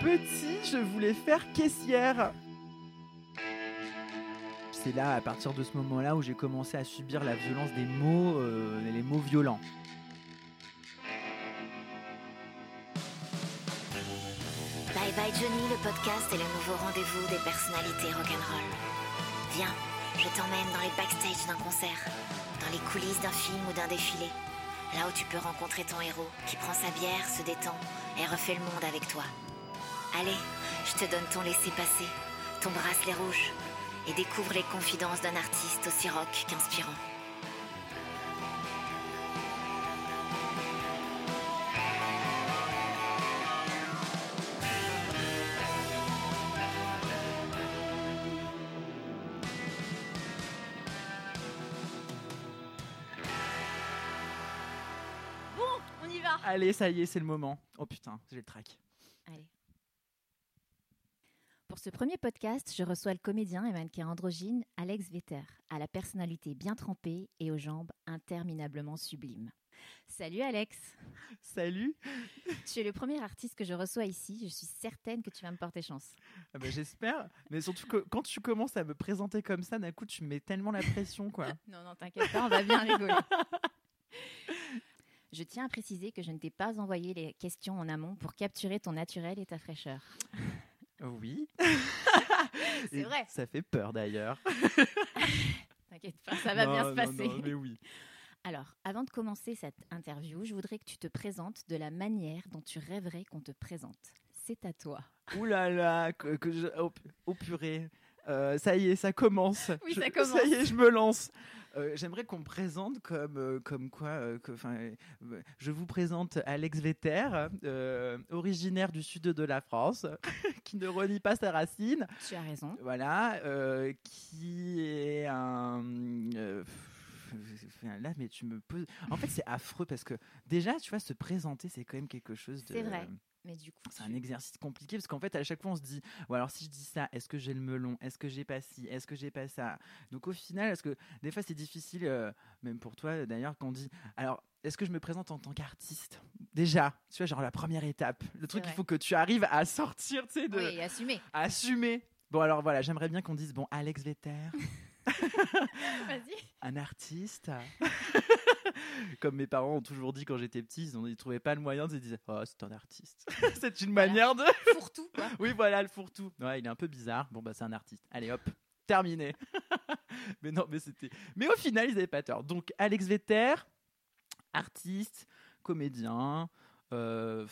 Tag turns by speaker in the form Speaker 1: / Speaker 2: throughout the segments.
Speaker 1: Petit, je voulais faire caissière. C'est là, à partir de ce moment-là, où j'ai commencé à subir la violence des mots, euh, les mots violents.
Speaker 2: Bye Bye Johnny, le podcast est le nouveau rendez-vous des personnalités rock'n'roll. Viens, je t'emmène dans les backstage d'un concert, dans les coulisses d'un film ou d'un défilé, là où tu peux rencontrer ton héros qui prend sa bière, se détend et refait le monde avec toi. Allez, je te donne ton laissez-passer, ton bracelet rouge, et découvre les confidences d'un artiste aussi rock qu'inspirant.
Speaker 3: Bon, on y va.
Speaker 1: Allez, ça y est, c'est le moment. Oh putain, j'ai le trac.
Speaker 3: Allez. Pour ce premier podcast, je reçois le comédien et mannequin androgyne Alex Vetter, à la personnalité bien trempée et aux jambes interminablement sublimes. Salut Alex,
Speaker 1: Salut.
Speaker 3: tu es le premier artiste que je reçois ici. Je suis certaine que tu vas me porter chance.
Speaker 1: Ah bah, J'espère. Mais surtout que quand tu commences à me présenter comme ça, d'un coup, tu me mets tellement la pression, quoi.
Speaker 3: Non, non, t'inquiète pas, on va bien rigoler. Je tiens à préciser que je ne t'ai pas envoyé les questions en amont pour capturer ton naturel et ta fraîcheur.
Speaker 1: Oui.
Speaker 3: C'est vrai.
Speaker 1: Ça fait peur d'ailleurs.
Speaker 3: T'inquiète pas, ça va bien se passer.
Speaker 1: non, mais oui.
Speaker 3: Alors, avant de commencer cette interview, je voudrais que tu te présentes de la manière dont tu rêverais qu'on te présente. C'est à toi.
Speaker 1: Ouh là là, que, que je... oh, oh purée. Euh, ça y est, ça commence.
Speaker 3: Oui,
Speaker 1: Je-
Speaker 3: ça commence.
Speaker 1: Ça y est, je me lance. Euh, J'aimerais qu'on me présente comme, euh, comme quoi. euh, que- je vous présente Alex Vetter, originaire du sud de la France, qui ne renie pas sa racine.
Speaker 3: Tu as raison.
Speaker 1: Voilà, qui est un. là, mais tu me poses. En fait, c'est affreux parce que déjà, tu vois, se présenter, c'est quand même quelque chose de.
Speaker 3: C'est vrai. Mais du coup,
Speaker 1: C'est
Speaker 3: tu-
Speaker 1: un exercice compliqué parce qu'en fait, à chaque fois, on se dit ou alors si je dis ça, est-ce que j'ai le melon? Est-ce que j'ai pas ci? Est-ce que j'ai pas ça Donc au final, parce que des fois, c'est difficile, euh, même pour toi d'ailleurs, qu'on dit alors. Est-ce que je me présente en tant qu'artiste Déjà, tu vois, genre la première étape. Le truc, il
Speaker 3: vrai.
Speaker 1: faut que tu arrives à sortir, tu sais, de,
Speaker 3: Oui, assumé.
Speaker 1: à assumer. Bon, alors voilà, j'aimerais bien qu'on dise bon, Alex Vetter, un artiste. Comme mes parents ont toujours dit quand j'étais petit, ils ne trouvaient pas le moyen, ils disaient Oh, c'est un artiste. c'est une
Speaker 3: Voilà.
Speaker 1: manière de.
Speaker 3: Pour tout, quoi.
Speaker 1: Oui, voilà, le fourre-tout. Ouais, il est un peu bizarre. Bon, bah, c'est un artiste. Allez, hop, terminé. mais non, mais c'était. Mais au final, ils n'avaient pas tort. Donc, Alex Vetter, artiste, comédien, euh,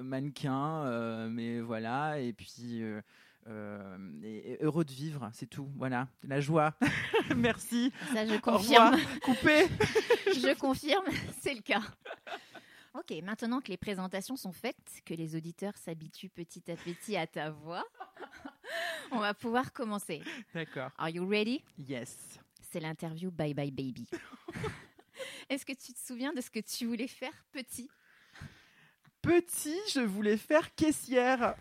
Speaker 1: mannequin, euh, mais voilà. Et puis, euh, et- et heureux de vivre, c'est tout. Voilà, la joie. Merci.
Speaker 3: Ça, je confirme.
Speaker 1: Coupé.
Speaker 3: je confirme, c'est le cas. Ok, maintenant que les présentations sont faites, que les auditeurs s'habituent petit à petit à ta voix, on va pouvoir commencer.
Speaker 1: D'accord.
Speaker 3: Are you ready?
Speaker 1: Yes.
Speaker 3: C'est l'interview Bye Bye Baby. Est-ce que tu te souviens de ce que tu voulais faire petit?
Speaker 1: Petit, je voulais faire caissière.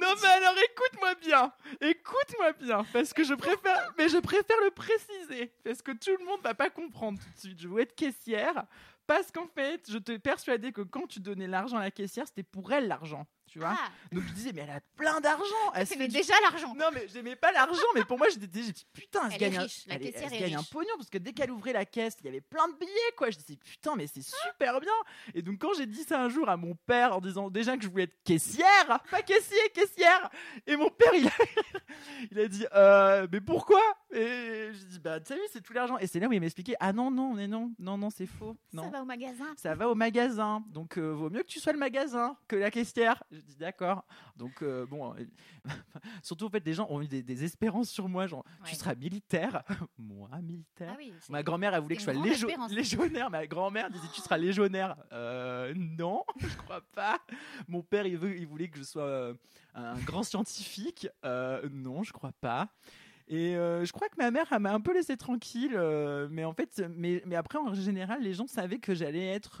Speaker 1: Non mais alors écoute-moi bien, écoute-moi bien, parce que je préfère, mais je préfère le préciser, parce que tout le monde va pas comprendre tout de suite. Je voulais être caissière, parce qu'en fait, je te persuadais que quand tu donnais l'argent à la caissière, c'était pour elle l'argent, tu vois.
Speaker 3: Ah,
Speaker 1: Donc je disais mais elle a plein d'argent, elle se du
Speaker 3: déjà l'argent.
Speaker 1: non, mais j'aimais pas l'argent, mais pour moi, j'étais j'ai dit putain, elle, se
Speaker 3: Elle est
Speaker 1: gagne, un-
Speaker 3: riche, la
Speaker 1: elle, elle
Speaker 3: est
Speaker 1: gagne un pognon parce que dès qu'elle ouvrait la caisse, il y avait plein de billets, quoi. Je disais putain, mais c'est super bien. Et donc, quand j'ai dit ça un jour à mon père en disant déjà que je voulais être caissière, pas caissier, caissière, et mon père, il a, il a dit euh, mais pourquoi? Et j'ai dit bah, tu sais, c'est tout l'argent. Et c'est là où il m'expliquait ah non, non, mais non, non, non, c'est faux. Non.
Speaker 3: Ça va au magasin.
Speaker 1: Ça va au magasin, donc euh, vaut mieux que tu sois le magasin que la caissière. Je dis d'accord. Donc euh, bon, euh, surtout en fait, les gens ont eu des, des espérances sur moi, genre
Speaker 3: Ouais.
Speaker 1: tu seras militaire, moi militaire.
Speaker 3: Ah oui,
Speaker 1: Ma grand-mère, elle voulait que je sois légionnaire. Ma grand-mère disait tu seras légionnaire. Euh, non, je crois pas. Mon père, il, veut, il voulait que je sois un grand scientifique. Non, je crois pas. Et euh, je crois que ma mère, elle m'a un peu laissé tranquille. euh, mais en fait, mais, mais après, en général, les gens savaient que j'allais être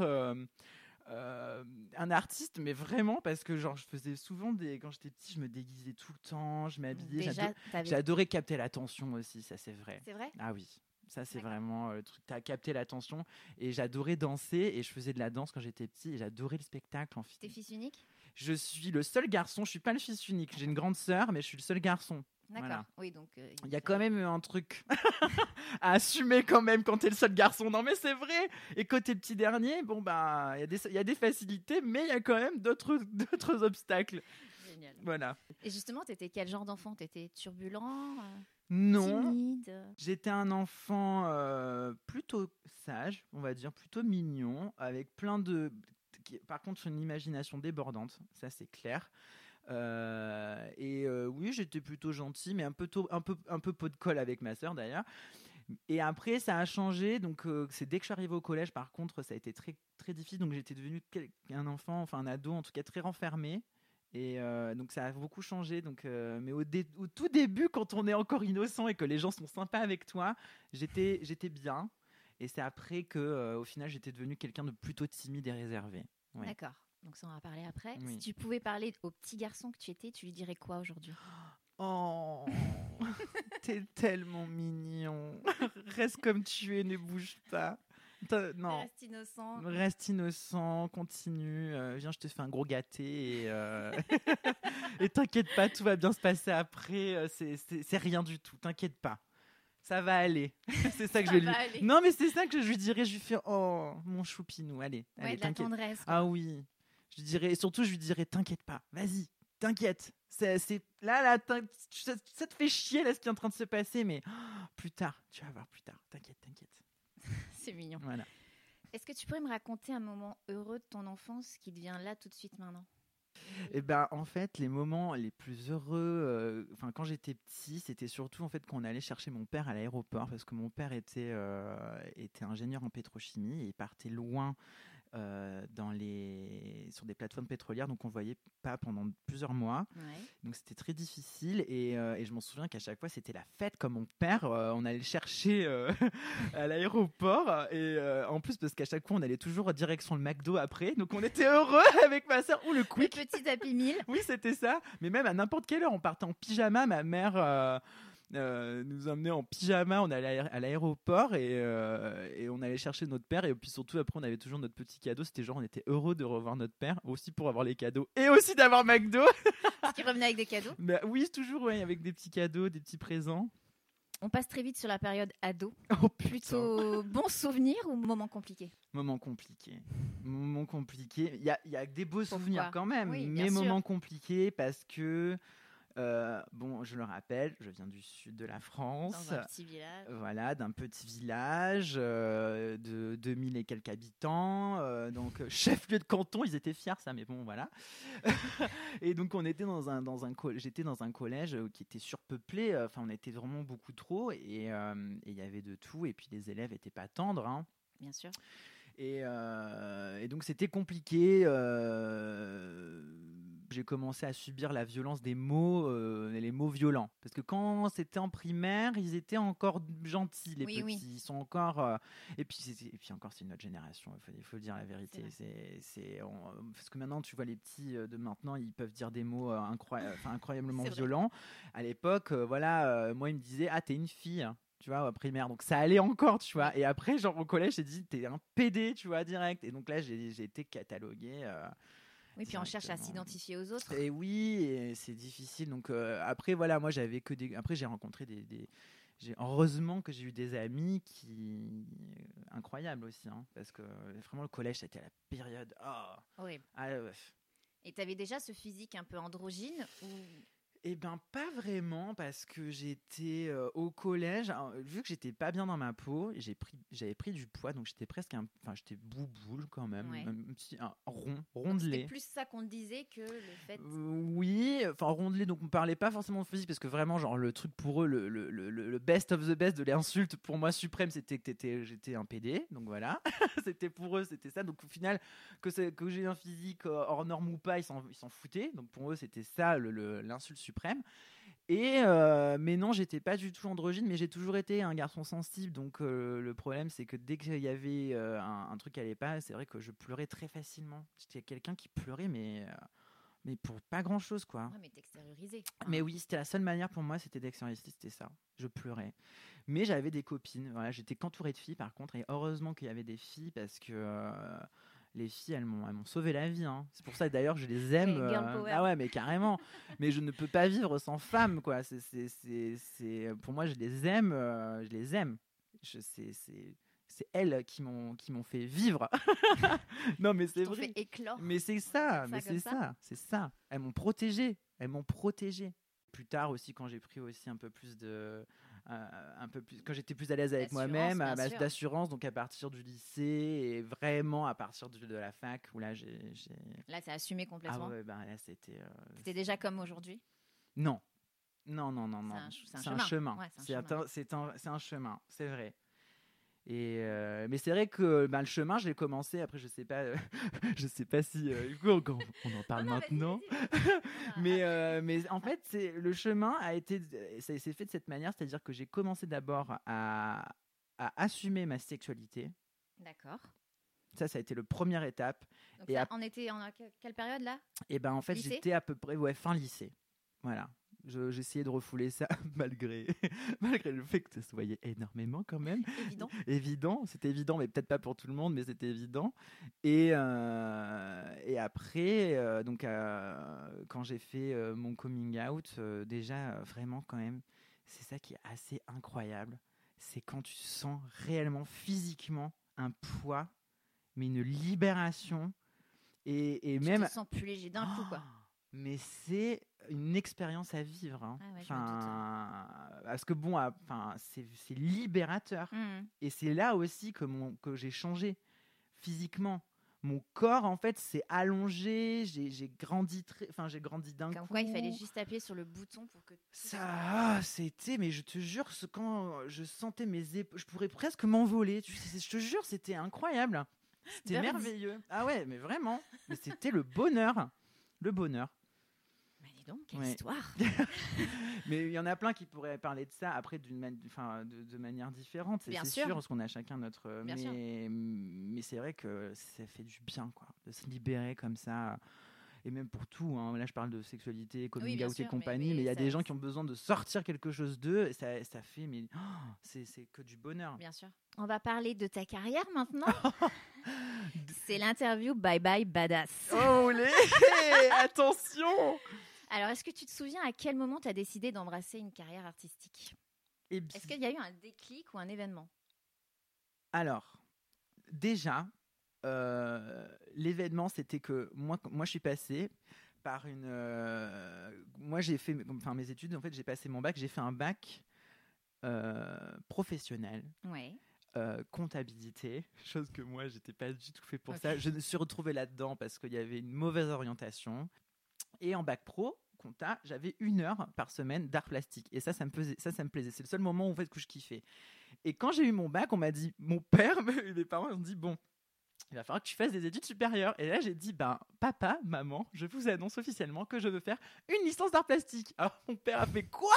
Speaker 1: euh, un artiste, mais vraiment parce que genre, je faisais souvent des. Quand j'étais petit, je me déguisais tout le temps, je m'habillais.
Speaker 3: Déjà,
Speaker 1: j'ado-
Speaker 3: t'avais-
Speaker 1: J'ai adoré capter l'attention aussi, ça c'est vrai.
Speaker 3: c'est vrai?
Speaker 1: Ah oui. Ça, c'est vraiment le truc. T'as capté l'attention. Et j'adorais danser. Et je faisais de la danse quand j'étais petit. Et j'adorais le spectacle. En fait.
Speaker 3: T'es fils unique?
Speaker 1: Je suis le seul garçon. Je suis pas le fils unique. J'ai une grande sœur, mais je suis le seul garçon.
Speaker 3: D'accord.
Speaker 1: Voilà.
Speaker 3: Oui, donc. euh,
Speaker 1: Il y a quand même un truc à assumer quand même quand t'es le seul garçon. Non mais c'est vrai. Et quand t'es le petit dernier, bon bah il y, a des- il y a des facilités, mais il y a quand même d'autres d'autres obstacles.
Speaker 3: Génial.
Speaker 1: Voilà.
Speaker 3: Et justement, t'étais quel genre d'enfant? T'étais turbulent euh,
Speaker 1: Non,
Speaker 3: Timide?
Speaker 1: J'étais un enfant euh, plutôt sage, on va dire, plutôt mignon, avec plein de. Par contre, une imagination débordante, ça c'est clair. Euh, et euh, oui, j'étais plutôt gentil, mais un peu, un peu, un peu de colle avec ma sœur d'ailleurs. Et après, ça a changé. Donc, euh, c'est dès que je suis arrivé au collège, par contre, ça a été très, très difficile. Donc, j'étais devenu quel- un enfant, enfin un ado, en tout cas très renfermé. Et donc, ça a beaucoup changé. Donc, mais au, tout début, quand on est encore innocent et que les gens sont sympas avec toi, j'étais, j'étais bien. Et c'est après que, au final, j'étais devenu quelqu'un de plutôt timide et réservé.
Speaker 3: D'accord. Donc ça, on va parler après.
Speaker 1: Oui.
Speaker 3: Si tu pouvais parler au petit garçon que tu étais, tu lui dirais quoi aujourd'hui?
Speaker 1: Oh, t'es tellement mignon. Reste comme tu es, ne bouge pas. Non.
Speaker 3: Reste innocent.
Speaker 1: Reste innocent, continue. euh, viens, je te fais un gros gâté. Et euh, et t'inquiète pas, tout va bien se passer après. euh, c'est- rien du tout, t'inquiète pas. Ça va aller. c'est ça que
Speaker 3: Ça
Speaker 1: je lui.
Speaker 3: aller.
Speaker 1: Non, mais c'est ça que je lui dirais. Je lui fais Oh, mon choupinou, allez.
Speaker 3: Ouais,
Speaker 1: allez
Speaker 3: de la tendresse. quoi.
Speaker 1: Ah oui. Je lui dirais, et surtout, je lui dirais T'inquiète pas, vas-y, t'inquiète. C'est là, là, ça, ça te fait chier là ce qui est en train de se passer, mais oh, plus tard, tu vas voir plus tard. T'inquiète, t'inquiète.
Speaker 3: C'est mignon.
Speaker 1: Voilà.
Speaker 3: Est-ce que tu pourrais me raconter un moment heureux de ton enfance qui te vient là tout de suite maintenant?
Speaker 1: Et ben en fait, les moments les plus heureux, euh, enfin quand j'étais petit, c'était surtout en fait qu'on allait chercher mon père à l'aéroport parce que mon père était euh, était ingénieur en pétrochimie et il partait loin. Euh, dans les sur des plateformes pétrolières donc on le voyait pas pendant plusieurs mois
Speaker 3: Ouais.
Speaker 1: donc c'était très difficile et, euh, et je m'en souviens qu'à chaque fois c'était la fête comme mon père euh, on allait le chercher à l'aéroport et en plus parce qu'à chaque fois on allait toujours direction le McDo après donc on était heureux avec ma soeur ou le
Speaker 3: Le
Speaker 1: quick
Speaker 3: petit Happy Meal.
Speaker 1: oui, c'était ça. Mais même à n'importe quelle heure, on partait en pyjama. Ma mère euh, nous emmenait en pyjama. On allait à l'aéroport et, euh, et on allait chercher notre père. Et puis surtout, après, on avait toujours notre petit cadeau. C'était genre, on était heureux de revoir notre père, aussi pour avoir les cadeaux et aussi d'avoir McDo.
Speaker 3: Parce qu'il revenait avec des cadeaux.
Speaker 1: Mais oui, toujours, ouais, avec des petits cadeaux, des petits présents.
Speaker 3: On passe très vite sur la période ado.
Speaker 1: Oh.
Speaker 3: Plutôt bon souvenir ou moment compliqué
Speaker 1: Moment compliqué. Moment compliqué. Il y a, il y a des beaux souvenirs quand même,
Speaker 3: Oui,
Speaker 1: mais moment compliqué parce que, euh, bon, je le rappelle, je viens du sud de la France.
Speaker 3: dans un petit village
Speaker 1: Voilà, d'un petit village euh, de 2000 et quelques habitants, euh, donc chef-lieu de canton, ils étaient fiers ça, mais bon voilà. et donc on était dans un dans un j'étais dans un collège qui était surpeuplé, enfin on était vraiment beaucoup trop et il y avait de tout et puis les élèves étaient pas tendres. hein.
Speaker 3: Bien sûr.
Speaker 1: Et, et donc c'était compliqué. Euh, j'ai commencé à subir la violence des mots, euh, les mots violents. Parce que quand c'était en primaire, ils étaient encore gentils, les
Speaker 3: Oui,
Speaker 1: petits.
Speaker 3: oui.
Speaker 1: Ils sont encore. euh, et, puis, et puis encore, c'est une autre génération, il faut, il faut dire la vérité. C'est, c'est, on- parce que maintenant, tu vois, les petits euh, de maintenant, ils peuvent dire des mots euh, enfin, incroyablement violents. À l'époque, euh, voilà, euh, moi, ils me disaient Ah, t'es une fille. hein, Tu vois, primaire. Donc ça allait encore, tu vois. Et après, genre au collège, j'ai dit, t'es un PD, tu vois, direct. Et donc là, j'ai j'ai été catalogué. euh,
Speaker 3: Oui, puis on cherche à s'identifier aux autres.
Speaker 1: et oui, c'est difficile. Donc euh, après, voilà, moi j'avais que des. Après, j'ai rencontré des. Heureusement que j'ai eu des amis qui. incroyables aussi, hein, parce que euh, vraiment le collège, c'était la période. Oh,
Speaker 3: Oui.
Speaker 1: ah, ouais.
Speaker 3: Et tu avais déjà ce physique un peu androgyne ou...
Speaker 1: Eh ben pas vraiment parce que j'étais euh, au collège, alors, vu que j'étais pas bien dans ma peau, j'ai pris, j'avais pris du poids, donc j'étais presque, un, enfin j'étais bouboule quand même,
Speaker 3: Ouais.
Speaker 1: un petit, un rond.
Speaker 3: C'était plus ça qu'on disait que le fait.
Speaker 1: Euh, oui, enfin rondelé, donc on parlait pas forcément de physique parce que vraiment, genre le truc pour eux, le, le, le, le best of the best de l'insulte pour moi suprême, c'était que j'étais un PD, donc voilà, c'était pour eux, c'était ça. Donc au final, que, que j'ai un physique hors norme ou pas, ils s'en foutaient. Donc pour eux, c'était ça l'insulte suprême. Et euh, mais non, j'étais pas du tout androgyne, mais j'ai toujours été un garçon sensible. Donc euh, le problème, c'est que dès qu'il y avait euh, un, un truc qui allait pas, c'est vrai que je pleurais très facilement. J'étais quelqu'un qui pleurait, mais mais pour pas grand chose, quoi.
Speaker 3: Ouais, mais.
Speaker 1: Mais oui, c'était la seule manière pour moi, c'était d'extérioriser, c'était ça. Je pleurais. Mais j'avais des copines. Voilà, j'étais qu'entourée de filles, par contre, et heureusement qu'il y avait des filles parce que les filles, elles m'ont, elles m'ont sauvé la vie. hein. C'est pour ça d'ailleurs je les aime. Euh, ah ouais, mais carrément. mais je ne peux pas vivre sans femmes, quoi. C'est, c'est, c'est, c'est- pour moi, je les aime. euh, je les aime. Je, c'est, c'est, c'est elles qui m'ont, qui m'ont fait vivre. non, mais c'est vrai.
Speaker 3: fait éclore.
Speaker 1: Mais c'est ça,
Speaker 3: Ça
Speaker 1: mais c'est
Speaker 3: ça.
Speaker 1: ça, c'est ça. Elles m'ont protégé, elles m'ont protégé. Plus tard aussi, quand j'ai pris aussi un peu plus de, un peu plus, quand j'étais plus à l'aise avec moi-même, à ma- d'assurance, donc à partir du lycée et vraiment à partir de, de la fac où là j'ai,
Speaker 3: Là, t'as assumé
Speaker 1: ah
Speaker 3: complètement.
Speaker 1: ouais, bah là c'était, euh,
Speaker 3: C'était déjà comme aujourd'hui.
Speaker 1: non, non, non, non, non.
Speaker 3: c'est un
Speaker 1: C'est
Speaker 3: chemin.
Speaker 1: un chemin.
Speaker 3: Ouais, c'est un
Speaker 1: C'est
Speaker 3: chemin.
Speaker 1: un, c'est un, c'est un chemin, c'est vrai. Et euh, mais c'est vrai que bah, le chemin, je l'ai commencé. Après, je sais pas, euh, je sais pas si euh, du coup, on, on en parle
Speaker 3: Non,
Speaker 1: maintenant.
Speaker 3: vas-y, vas-y.
Speaker 1: mais, euh, mais en fait, c'est le chemin a été, ça s'est fait de cette manière, c'est-à-dire que j'ai commencé d'abord à, à assumer ma sexualité.
Speaker 3: D'accord.
Speaker 1: Ça, ça a été le première étape.
Speaker 3: Donc
Speaker 1: Et
Speaker 3: ça, on était en que- quelle période là?
Speaker 1: Et ben en fait,
Speaker 3: Lycée?
Speaker 1: j'étais à peu près ouais fin lycée. Voilà. Je- J'essayais de refouler ça malgré malgré le fait que ça se voyait énormément quand même.
Speaker 3: Évident.
Speaker 1: évident, c'était évident, mais peut-être pas pour tout le monde, mais c'était évident. Et, euh, et après, euh, donc, euh, quand j'ai fait mon coming out, déjà, vraiment, quand même, c'est ça qui est assez incroyable. C'est quand tu sens réellement, physiquement, un poids, mais une libération. Et, et
Speaker 3: Tu
Speaker 1: même.
Speaker 3: te sens plus léger d'un coup quoi.
Speaker 1: Oh, mais c'est une expérience à vivre. hein.
Speaker 3: Ah ouais.
Speaker 1: Enfin, parce que bon, ah, enfin, c'est libérateur.
Speaker 3: Mhm.
Speaker 1: Et c'est là aussi que, mon, que j'ai changé physiquement. Mon corps, en fait, s'est allongé. J'ai grandi très, enfin, j'ai grandi d'un coup.
Speaker 3: Quoi il fallait juste appuyer sur le bouton pour que.
Speaker 1: Ça, ah, c'était, mais je te jure, ce- quand je sentais mes épaules, je pourrais presque m'envoler. Tu sais, Je te jure, c'était incroyable. C'était merveilleux. Ah ouais, mais vraiment. Mais c'était le bonheur. Le bonheur.
Speaker 3: Donc, quelle
Speaker 1: Ouais.
Speaker 3: histoire
Speaker 1: Mais il y en a plein qui pourraient parler de ça après d'une man- enfin, de, de manière différente, c'est
Speaker 3: sûr.
Speaker 1: sûr, parce qu'on a chacun notre.
Speaker 3: Bien sûr.
Speaker 1: mais c'est vrai que ça fait du bien, quoi, de se libérer comme ça. Et même pour tout, hein. là je parle de sexualité, coming
Speaker 3: bien
Speaker 1: out et compagnie,
Speaker 3: mais
Speaker 1: il y a des gens qui ont besoin de sortir quelque chose d'eux, et ça, ça fait, mais oh, c'est que du bonheur.
Speaker 3: Bien sûr. On va parler de ta carrière maintenant. C'est l'interview Bye Bye Badass.
Speaker 1: Oh les Attention
Speaker 3: Alors, est-ce que tu te souviens à quel moment tu as décidé d'embrasser une carrière artistique?
Speaker 1: Et bi-
Speaker 3: Est-ce qu'il y a eu un déclic ou un événement?
Speaker 1: Alors, déjà, euh, l'événement, c'était que moi, moi, je suis passé par une. euh, moi, j'ai fait, enfin, mes études. En fait, j'ai passé mon bac. J'ai fait un bac euh, professionnel.
Speaker 3: Ouais.
Speaker 1: euh, comptabilité, chose que moi j'étais pas du tout fait pour ça. Je me suis retrouvé là-dedans parce qu'il y avait une mauvaise orientation. Et en bac pro, compta, j'avais une heure par semaine d'art plastique. Et ça, ça me plaisait. Ça, ça me plaisait. C'est le seul moment où en fait que je kiffais. Et quand j'ai eu mon bac, on m'a dit, mon père, mes parents ont dit, bon, il va falloir que tu fasses des études supérieures. Et là, j'ai dit, ben, papa, maman, je vous annonce officiellement que je veux faire une licence d'art plastique. Alors, mon père a fait quoi?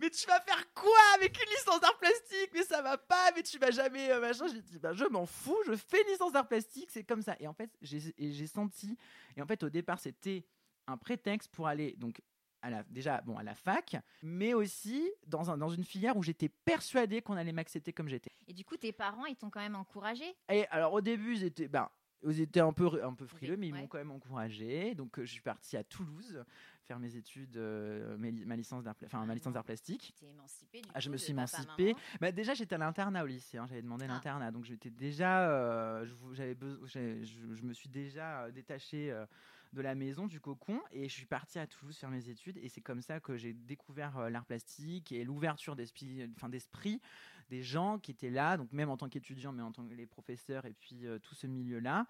Speaker 1: Mais tu vas faire quoi avec une licence d'art plastique? Mais ça va pas, mais tu vas jamais, euh, machin. J'ai dit, ben, je m'en fous, je fais une licence d'art plastique, c'est comme ça. Et en fait, j'ai senti, et en fait, au départ, c'était un prétexte pour aller, donc, à la, déjà, bon, à la fac, mais aussi dans, un, dans une filière où j'étais persuadée qu'on allait m'accepter comme j'étais.
Speaker 3: Et du coup, tes parents, ils t'ont quand même encouragé
Speaker 1: Et alors au début, ils étaient, ben, ils étaient un peu, un peu frileux, mais ils
Speaker 3: ouais.
Speaker 1: m'ont quand même encouragé. Donc euh, je suis parti à Toulouse faire mes études, euh, mes li- ma licence d'art, ma licence d'art plastique.
Speaker 3: Du
Speaker 1: Ah, je me suis
Speaker 3: papa,
Speaker 1: émancipé.
Speaker 3: maman.
Speaker 1: Bah, déjà, j'étais à l'internat au lycée. hein, J'avais demandé
Speaker 3: Ah.
Speaker 1: l'internat, donc j'étais déjà, euh, j'avais je, je me suis déjà euh, détaché euh, de la maison, du cocon, et je suis parti à Toulouse faire mes études. Et c'est comme ça que j'ai découvert euh, l'art plastique et l'ouverture d'esprit, enfin d'esprit des gens qui étaient là, donc même en tant qu'étudiant, mais en tant que les professeurs et puis euh, tout ce milieu-là.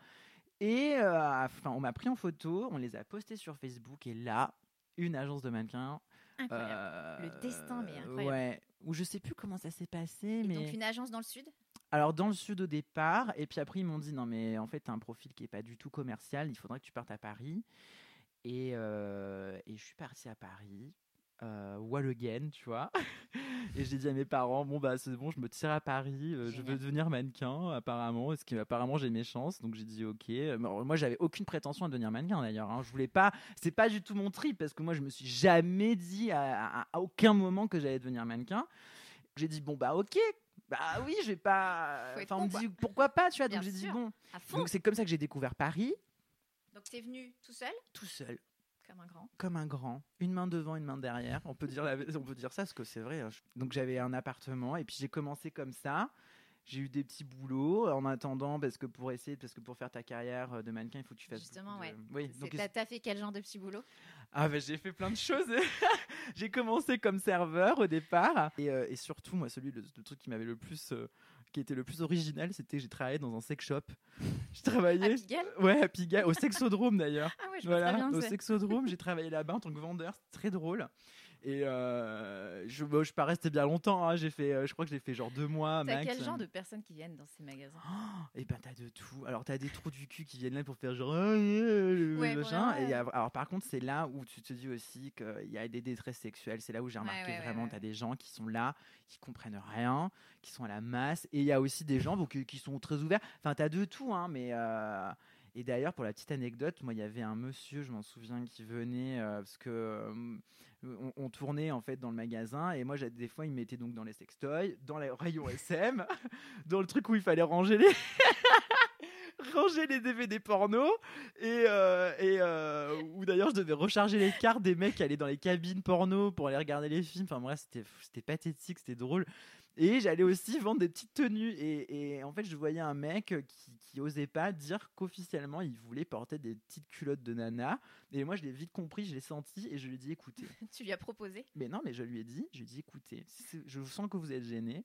Speaker 1: Et euh, enfin, on m'a pris en photo, on les a postés sur Facebook, et là, une agence de mannequins.
Speaker 3: Incroyable.
Speaker 1: euh,
Speaker 3: Le destin, mais incroyable.
Speaker 1: Ouais, où je sais plus comment ça s'est passé,
Speaker 3: Et
Speaker 1: mais
Speaker 3: donc, une agence dans le sud?
Speaker 1: Alors dans le sud au départ, et puis après ils m'ont dit non mais en fait t'as un profil qui est pas du tout commercial, il faudrait que tu partes à Paris. Et, euh, et je suis partie à Paris. euh, wall again, tu vois. et j'ai dit à mes parents, bon bah c'est bon, je me tire à Paris, euh, je veux devenir mannequin apparemment, parce qu'apparemment j'ai mes chances, donc j'ai dit ok. Mais Moi j'avais aucune prétention à devenir mannequin d'ailleurs, hein. je voulais pas, c'est pas du tout mon trip, parce que moi je me suis jamais dit à, à- à aucun moment que j'allais devenir mannequin. J'ai dit bon bah ok, bah oui je vais pas, enfin on me dit pourquoi pas, tu vois,
Speaker 3: Bien
Speaker 1: donc j'ai dit bon. Donc c'est comme ça que j'ai découvert Paris,
Speaker 3: Donc t'es venu tout seul,
Speaker 1: tout seul
Speaker 3: comme un grand.
Speaker 1: comme un grand, une main devant, une main derrière. On peut dire, la- on peut dire ça parce que c'est vrai. hein. Donc j'avais un appartement et puis j'ai commencé comme ça. J'ai eu des petits boulots en attendant parce que pour essayer, parce que pour faire ta carrière euh, de mannequin, il faut que tu fasses.
Speaker 3: Justement,
Speaker 1: de-
Speaker 3: ouais.
Speaker 1: Oui.
Speaker 3: C'est-
Speaker 1: Donc
Speaker 3: T'as fait quel genre de petit boulot
Speaker 1: ah bah, j'ai fait plein de choses. j'ai commencé comme serveur au départ et, euh, et surtout moi celui le, le truc qui m'avait le plus euh, qui était le plus original, c'était que j'ai travaillé dans un sex shop. J'ai
Speaker 3: À
Speaker 1: travaillé
Speaker 3: Pigalle?
Speaker 1: Ouais à Pigalle, au sexodrome d'ailleurs.
Speaker 3: Ah ouais, je
Speaker 1: Voilà,
Speaker 3: bien.
Speaker 1: au
Speaker 3: c'est-
Speaker 1: Sexodrome, j'ai travaillé là-bas en tant que vendeur, c'était très drôle. Et euh, je ne suis pas resté bien longtemps, hein, j'ai fait, euh, je crois que j'ai fait genre deux mois
Speaker 3: T'as
Speaker 1: max.
Speaker 3: quel genre de personnes qui viennent dans ces magasins?
Speaker 1: Et ben t'as de tout. Alors t'as des trous du cul qui viennent là pour faire genre euh, euh,
Speaker 3: Ouais,
Speaker 1: machin.
Speaker 3: vraiment,
Speaker 1: Et
Speaker 3: ouais.
Speaker 1: alors par contre c'est là où tu te dis aussi qu'il y a des détresses sexuelles. C'est là où j'ai remarqué
Speaker 3: ouais, ouais,
Speaker 1: vraiment t'as des gens qui sont là, qui comprennent rien, qui sont à la masse. Et il y a aussi des gens bon, qui, qui sont très ouverts. Enfin t'as de tout, hein, mais. euh, Et d'ailleurs, pour la petite anecdote, moi, il y avait un monsieur, je m'en souviens, qui venait euh, parce que euh, on, tournait en fait dans le magasin et moi, des fois, il me mettait donc dans les sextoys, dans les rayons SM, dans le truc où il fallait ranger les ranger les DVD porno et, euh, et euh, où d'ailleurs je devais recharger les cartes des mecs qui allaient dans les cabines porno pour aller regarder les films. Enfin bref, c'était pathétique, c'était drôle. Et j'allais aussi vendre des petites tenues. Et, et en fait, je voyais un mec qui, qui osait pas dire qu'officiellement il voulait porter des petites culottes de nana. Et moi, je l'ai vite compris, je l'ai senti et je lui ai dit écoutez.
Speaker 3: Tu lui as proposé?
Speaker 1: Mais non, mais je lui ai dit, je lui ai dit écoutez, je sens que vous êtes gêné.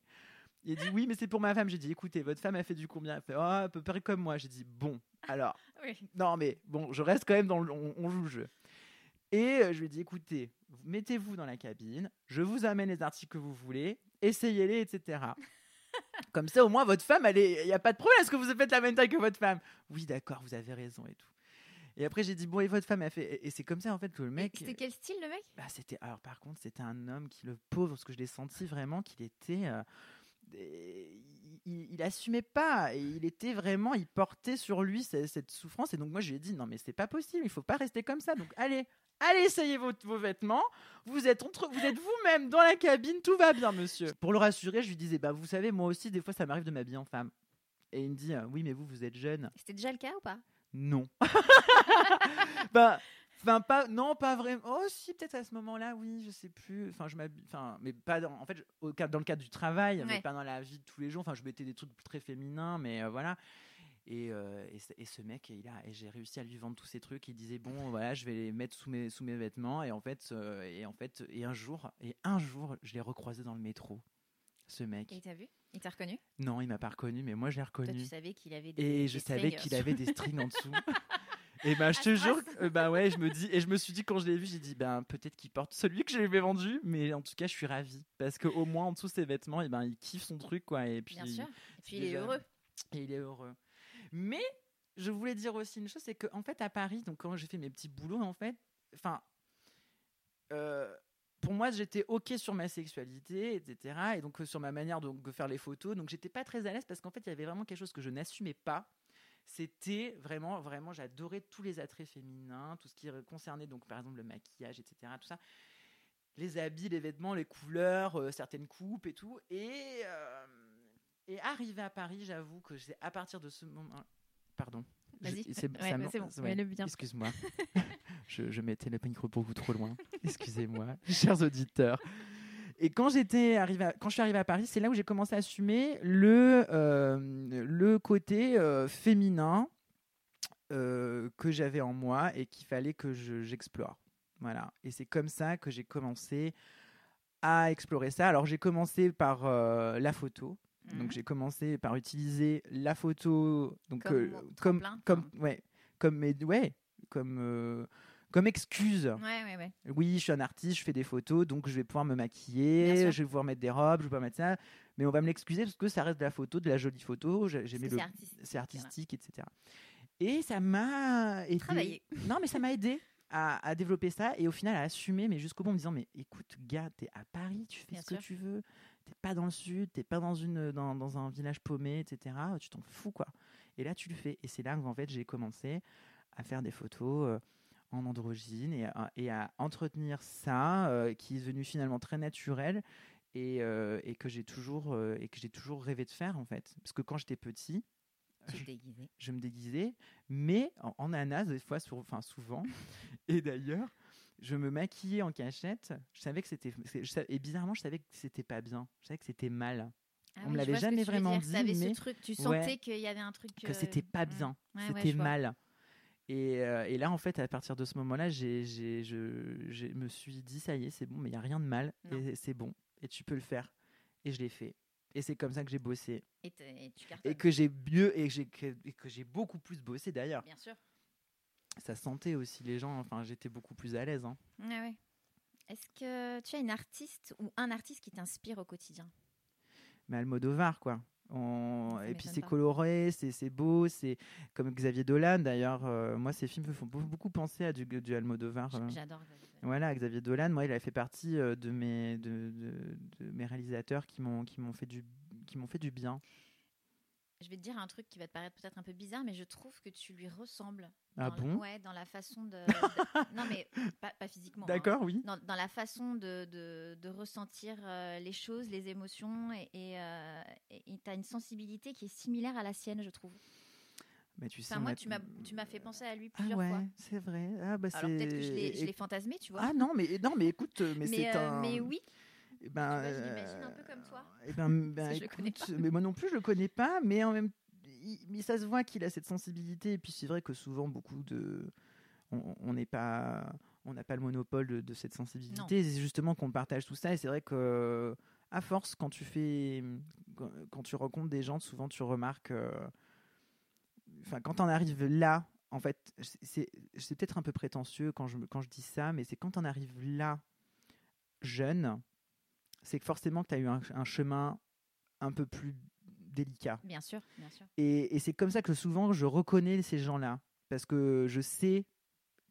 Speaker 1: Il a dit oui, mais c'est pour ma femme. J'ai dit écoutez, votre femme a fait du combien? Elle fait oh, à peu près comme moi. J'ai dit bon, alors
Speaker 3: Oui.
Speaker 1: non, mais bon, je reste quand même dans le. On, on joue le jeu. Et euh, je lui ai dit écoutez, mettez-vous dans la cabine, je vous amène les articles que vous voulez, essayez-les, etc. Comme ça, au moins, votre femme, il n'y a pas de problème. Est-ce que vous faites la même taille que votre femme? Oui, d'accord, vous avez raison et tout. Et après, j'ai dit bon, et votre femme a fait. Et, c'est comme ça, en fait, que le mec.
Speaker 3: C'était quel style le mec?
Speaker 1: Bah, c'était alors par contre c'était un homme qui le pauvre parce que je l'ai senti vraiment qu'il était euh, il, il assumait pas et il était vraiment il portait sur lui ce- cette, souffrance et donc moi je lui ai dit non mais c'est pas possible il faut pas rester comme ça donc allez allez essayez vos, vos vêtements vous êtes entre vous êtes vous-même dans la cabine tout va bien monsieur pour le rassurer je lui disais bah vous savez moi aussi des fois ça m'arrive de m'habiller en femme et il me dit euh, oui mais vous vous êtes jeune
Speaker 3: C'était déjà le cas ou pas?
Speaker 1: Non. bah, enfin pas, non, pas vraiment. Oh si, peut-être à ce moment-là, oui, je sais plus. Enfin, je m'habille, enfin, mais pas dans, en fait, au dans le cadre du travail, mais
Speaker 3: Ouais.
Speaker 1: pas dans la vie de tous les jours. Enfin, je mettais des trucs très féminins, mais euh, voilà. Et, euh, et, ce- et ce mec, il a, et j'ai réussi à lui vendre tous ces trucs. Il disait bon, voilà, je vais les mettre sous mes sous mes vêtements. Et en fait, euh, et en fait, et un jour, et un jour, je l'ai recroisé dans le métro. Ce mec.
Speaker 3: Et il t'a vu? Il t'a reconnu?
Speaker 1: Non, il m'a pas reconnu, mais moi, je l'ai
Speaker 3: Toi,
Speaker 1: reconnu.
Speaker 3: tu savais qu'il avait des.
Speaker 1: Et je savais qu'il avait des strings en dessous. Et ben je te jure, que- bah ouais, je me dis et je me suis dit quand je l'ai vu, j'ai dit ben peut-être qu'il porte celui que je lui ai vendu, mais en tout cas je suis ravi parce que au moins en dessous de ses vêtements, et ben il kiffe son truc quoi et puis
Speaker 3: Bien sûr. Et puis il est heureux.
Speaker 1: et il est heureux. Mais je voulais dire aussi une chose, c'est que en fait à Paris, donc quand j'ai fait mes petits boulots en fait, enfin euh, pour moi, j'étais ok sur ma sexualité, etc. Et donc euh, sur ma manière de faire les photos. Donc j'étais pas très à l'aise parce qu'en fait, il y avait vraiment quelque chose que je n'assumais pas. C'était vraiment, vraiment, j'adorais tous les attraits féminins, tout ce qui concernait donc par exemple le maquillage, etc. Tout ça, les habits, les vêtements, les couleurs, euh, certaines coupes et tout. Et et arrivé à Paris, j'avoue que c'est à partir de ce moment. Pardon.
Speaker 3: Vas-y.
Speaker 1: C'est-
Speaker 3: Ouais, bah, bon.
Speaker 1: ouais.
Speaker 3: Mets-le bien.
Speaker 1: Excuse-moi. je, je mettais le micro beaucoup trop loin. Excusez-moi, chers auditeurs. Et quand j'étais à- quand je suis arrivée à Paris, c'est là où j'ai commencé à assumer le euh, le côté euh, féminin euh, que j'avais en moi et qu'il fallait que je- j'explore. Voilà. Et c'est comme ça que j'ai commencé à explorer ça. Alors j'ai commencé par la photo. Donc
Speaker 3: Mhm.
Speaker 1: j'ai commencé par utiliser la photo donc
Speaker 3: Comme
Speaker 1: euh, comme comme ouais comme mes- ouais comme euh, comme excuse.
Speaker 3: Ouais, ouais, ouais.
Speaker 1: Oui, je suis un artiste, je fais des photos, donc je vais pouvoir me maquiller, je vais pouvoir mettre des robes, je vais pouvoir mettre ça, mais on va me l'excuser parce que ça reste de la photo, de la jolie photo. J'aimais le
Speaker 3: c'est artistique.
Speaker 1: etc. Et ça m'a aidé.
Speaker 3: Travailler.
Speaker 1: Non, mais ça m'a aidé à, à développer ça et au final à assumer, mais jusqu'au bout en me disant, mais écoute, gars, t'es à Paris, tu fais
Speaker 3: Bien
Speaker 1: ce que tu veux, t'es pas dans le sud, t'es pas dans, une, dans, dans un village paumé, etc. Tu t'en fous, quoi. Et là, tu le fais. Et c'est là où, en fait, j'ai commencé à faire des photos euh, en androgyne et à, et à entretenir ça, euh, qui est devenu finalement très naturel et, euh, et que j'ai toujours, et que j'ai toujours rêvé de faire, en fait. Parce que quand j'étais petit, je me déguisais, mais en, en des fois, sur, enfin souvent. et d'ailleurs, je me maquillais en cachette. Je savais que c'était. Et bizarrement, je savais que c'était pas bien. Je savais que c'était mal.
Speaker 3: Ah
Speaker 1: On me
Speaker 3: oui, je
Speaker 1: l'avait
Speaker 3: que
Speaker 1: jamais vraiment dit, mais-
Speaker 3: ce truc, tu
Speaker 1: Ouais.
Speaker 3: sentais qu'il y avait un truc.
Speaker 1: Que
Speaker 3: euh,
Speaker 1: c'était pas
Speaker 3: mm.
Speaker 1: bien.
Speaker 3: Ouais,
Speaker 1: c'était mal. Et, euh, et là, en fait, à partir de ce moment-là, je, me suis dit, ça y est, c'est bon, mais il n'y a rien de mal.
Speaker 3: Non.
Speaker 1: Et c'est bon. Et tu peux le faire. Et je l'ai fait. Et c'est comme ça que j'ai bossé.
Speaker 3: Et, et tu.
Speaker 1: Et que j'ai mieux, et, j'ai, que, et que j'ai beaucoup plus bossé d'ailleurs.
Speaker 3: Bien sûr.
Speaker 1: Ça sentait aussi les gens. Enfin, j'étais beaucoup plus à l'aise. hein.
Speaker 3: Ouais, ouais. Est-ce que tu as une artiste ou un artiste qui t'inspire au quotidien?
Speaker 1: Mais Almodovar quoi. On-
Speaker 3: Ça
Speaker 1: Et puis c'est coloré, c'est beau, c'est comme Xavier Dolan d'ailleurs. euh, moi, ces films me font beau- beaucoup penser à du, du Almodovar. Euh.
Speaker 3: J'adore.
Speaker 1: Voilà, Xavier Dolan, moi, il a fait partie euh, de mes de, de- de mes réalisateurs qui m'ont fait du qui m'ont fait du bien.
Speaker 3: Je vais te dire un truc qui va te paraître peut-être un peu bizarre, mais je trouve que tu lui ressembles.
Speaker 1: Ah
Speaker 3: dans
Speaker 1: bon?
Speaker 3: Ouais, dans la façon de. de- non, mais pas, pas physiquement. hein.
Speaker 1: D'accord, oui.
Speaker 3: Dans, dans la façon de, de, de ressentir euh, les choses, les émotions, et tu as une sensibilité qui est similaire à la sienne, je trouve.
Speaker 1: Mais tu sais,
Speaker 3: Enfin, moi,
Speaker 1: ma-
Speaker 3: tu m'as tu m'as fait penser à lui
Speaker 1: Ah
Speaker 3: plusieurs
Speaker 1: ouais,
Speaker 3: fois.
Speaker 1: c'est vrai. Ah bah
Speaker 3: Alors peut-être que je l'ai
Speaker 1: c'est-
Speaker 3: je l'ai fantasmé, tu vois.
Speaker 1: Ah non, mais non, mais écoute, mais,
Speaker 3: mais,
Speaker 1: c'est
Speaker 3: euh,
Speaker 1: un.
Speaker 3: mais oui,
Speaker 1: Eh ben,
Speaker 3: vois, je l'imagine un peu comme toi.
Speaker 1: eh ben, ben,
Speaker 3: je le
Speaker 1: mais moi non plus je le connais pas, mais en même il- mais ça se voit qu'il a cette sensibilité. Et puis c'est vrai que souvent beaucoup de, on n'est pas, on n'a pas le monopole de, de cette sensibilité. C'est justement qu'on partage tout ça. Et c'est vrai que à force, quand tu fais, quand, tu rencontres des gens, souvent tu remarques, euh, enfin quand on arrive là. En fait, c'est peut-être un peu prétentieux quand je, quand je dis ça, mais c'est quand on arrive là, jeune, c'est que forcément que tu as eu un, un chemin un peu plus délicat.
Speaker 3: bien sûr, bien sûr.
Speaker 1: Et, et c'est comme ça que souvent je reconnais ces gens-là. Parce que je sais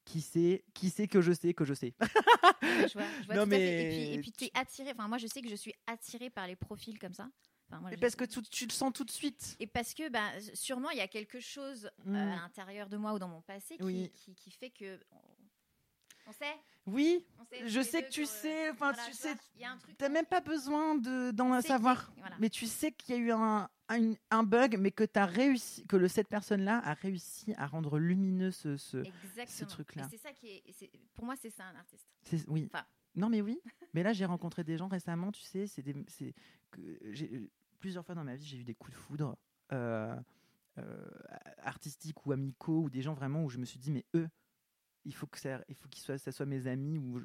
Speaker 1: qui c'est, qui c'est que je sais que je sais.
Speaker 3: Je vois, je vois
Speaker 1: Non,
Speaker 3: tout à fait. Et puis,
Speaker 1: mais
Speaker 3: et puis tu es attiré. Enfin, moi, je sais que je suis attirée par les profils comme ça. Enfin, moi,
Speaker 1: Mais parce que tu, tu le sens tout de suite.
Speaker 3: Et parce que, bah, sûrement, il y a quelque chose euh,
Speaker 1: Mm.
Speaker 3: à l'intérieur de moi ou dans mon passé qui,
Speaker 1: Oui.
Speaker 3: qui, qui fait que. On, on sait,
Speaker 1: Oui,
Speaker 3: on sait.
Speaker 1: je sais que tu
Speaker 3: que-
Speaker 1: sais. Enfin,
Speaker 3: voilà,
Speaker 1: tu sais. T'as même pas besoin de, d'en savoir.
Speaker 3: voilà.
Speaker 1: Mais tu sais qu'il y a eu un, un, un bug, mais que, as réussi, que le, cette personne-là a réussi à rendre lumineux ce. ce- truc-là.
Speaker 3: C'est ça qui est. Pour moi, c'est ça un artiste.
Speaker 1: oui.
Speaker 3: Enfin.
Speaker 1: Non, mais oui. Mais là, j'ai rencontré des gens récemment, tu sais, c'est plusieurs fois dans ma vie, j'ai eu des coups de foudre euh, euh, artistiques ou amicaux ou des gens vraiment où je me suis dit, mais eux, il faut que ça, il faut qu'ils soient, ça soit mes amis ou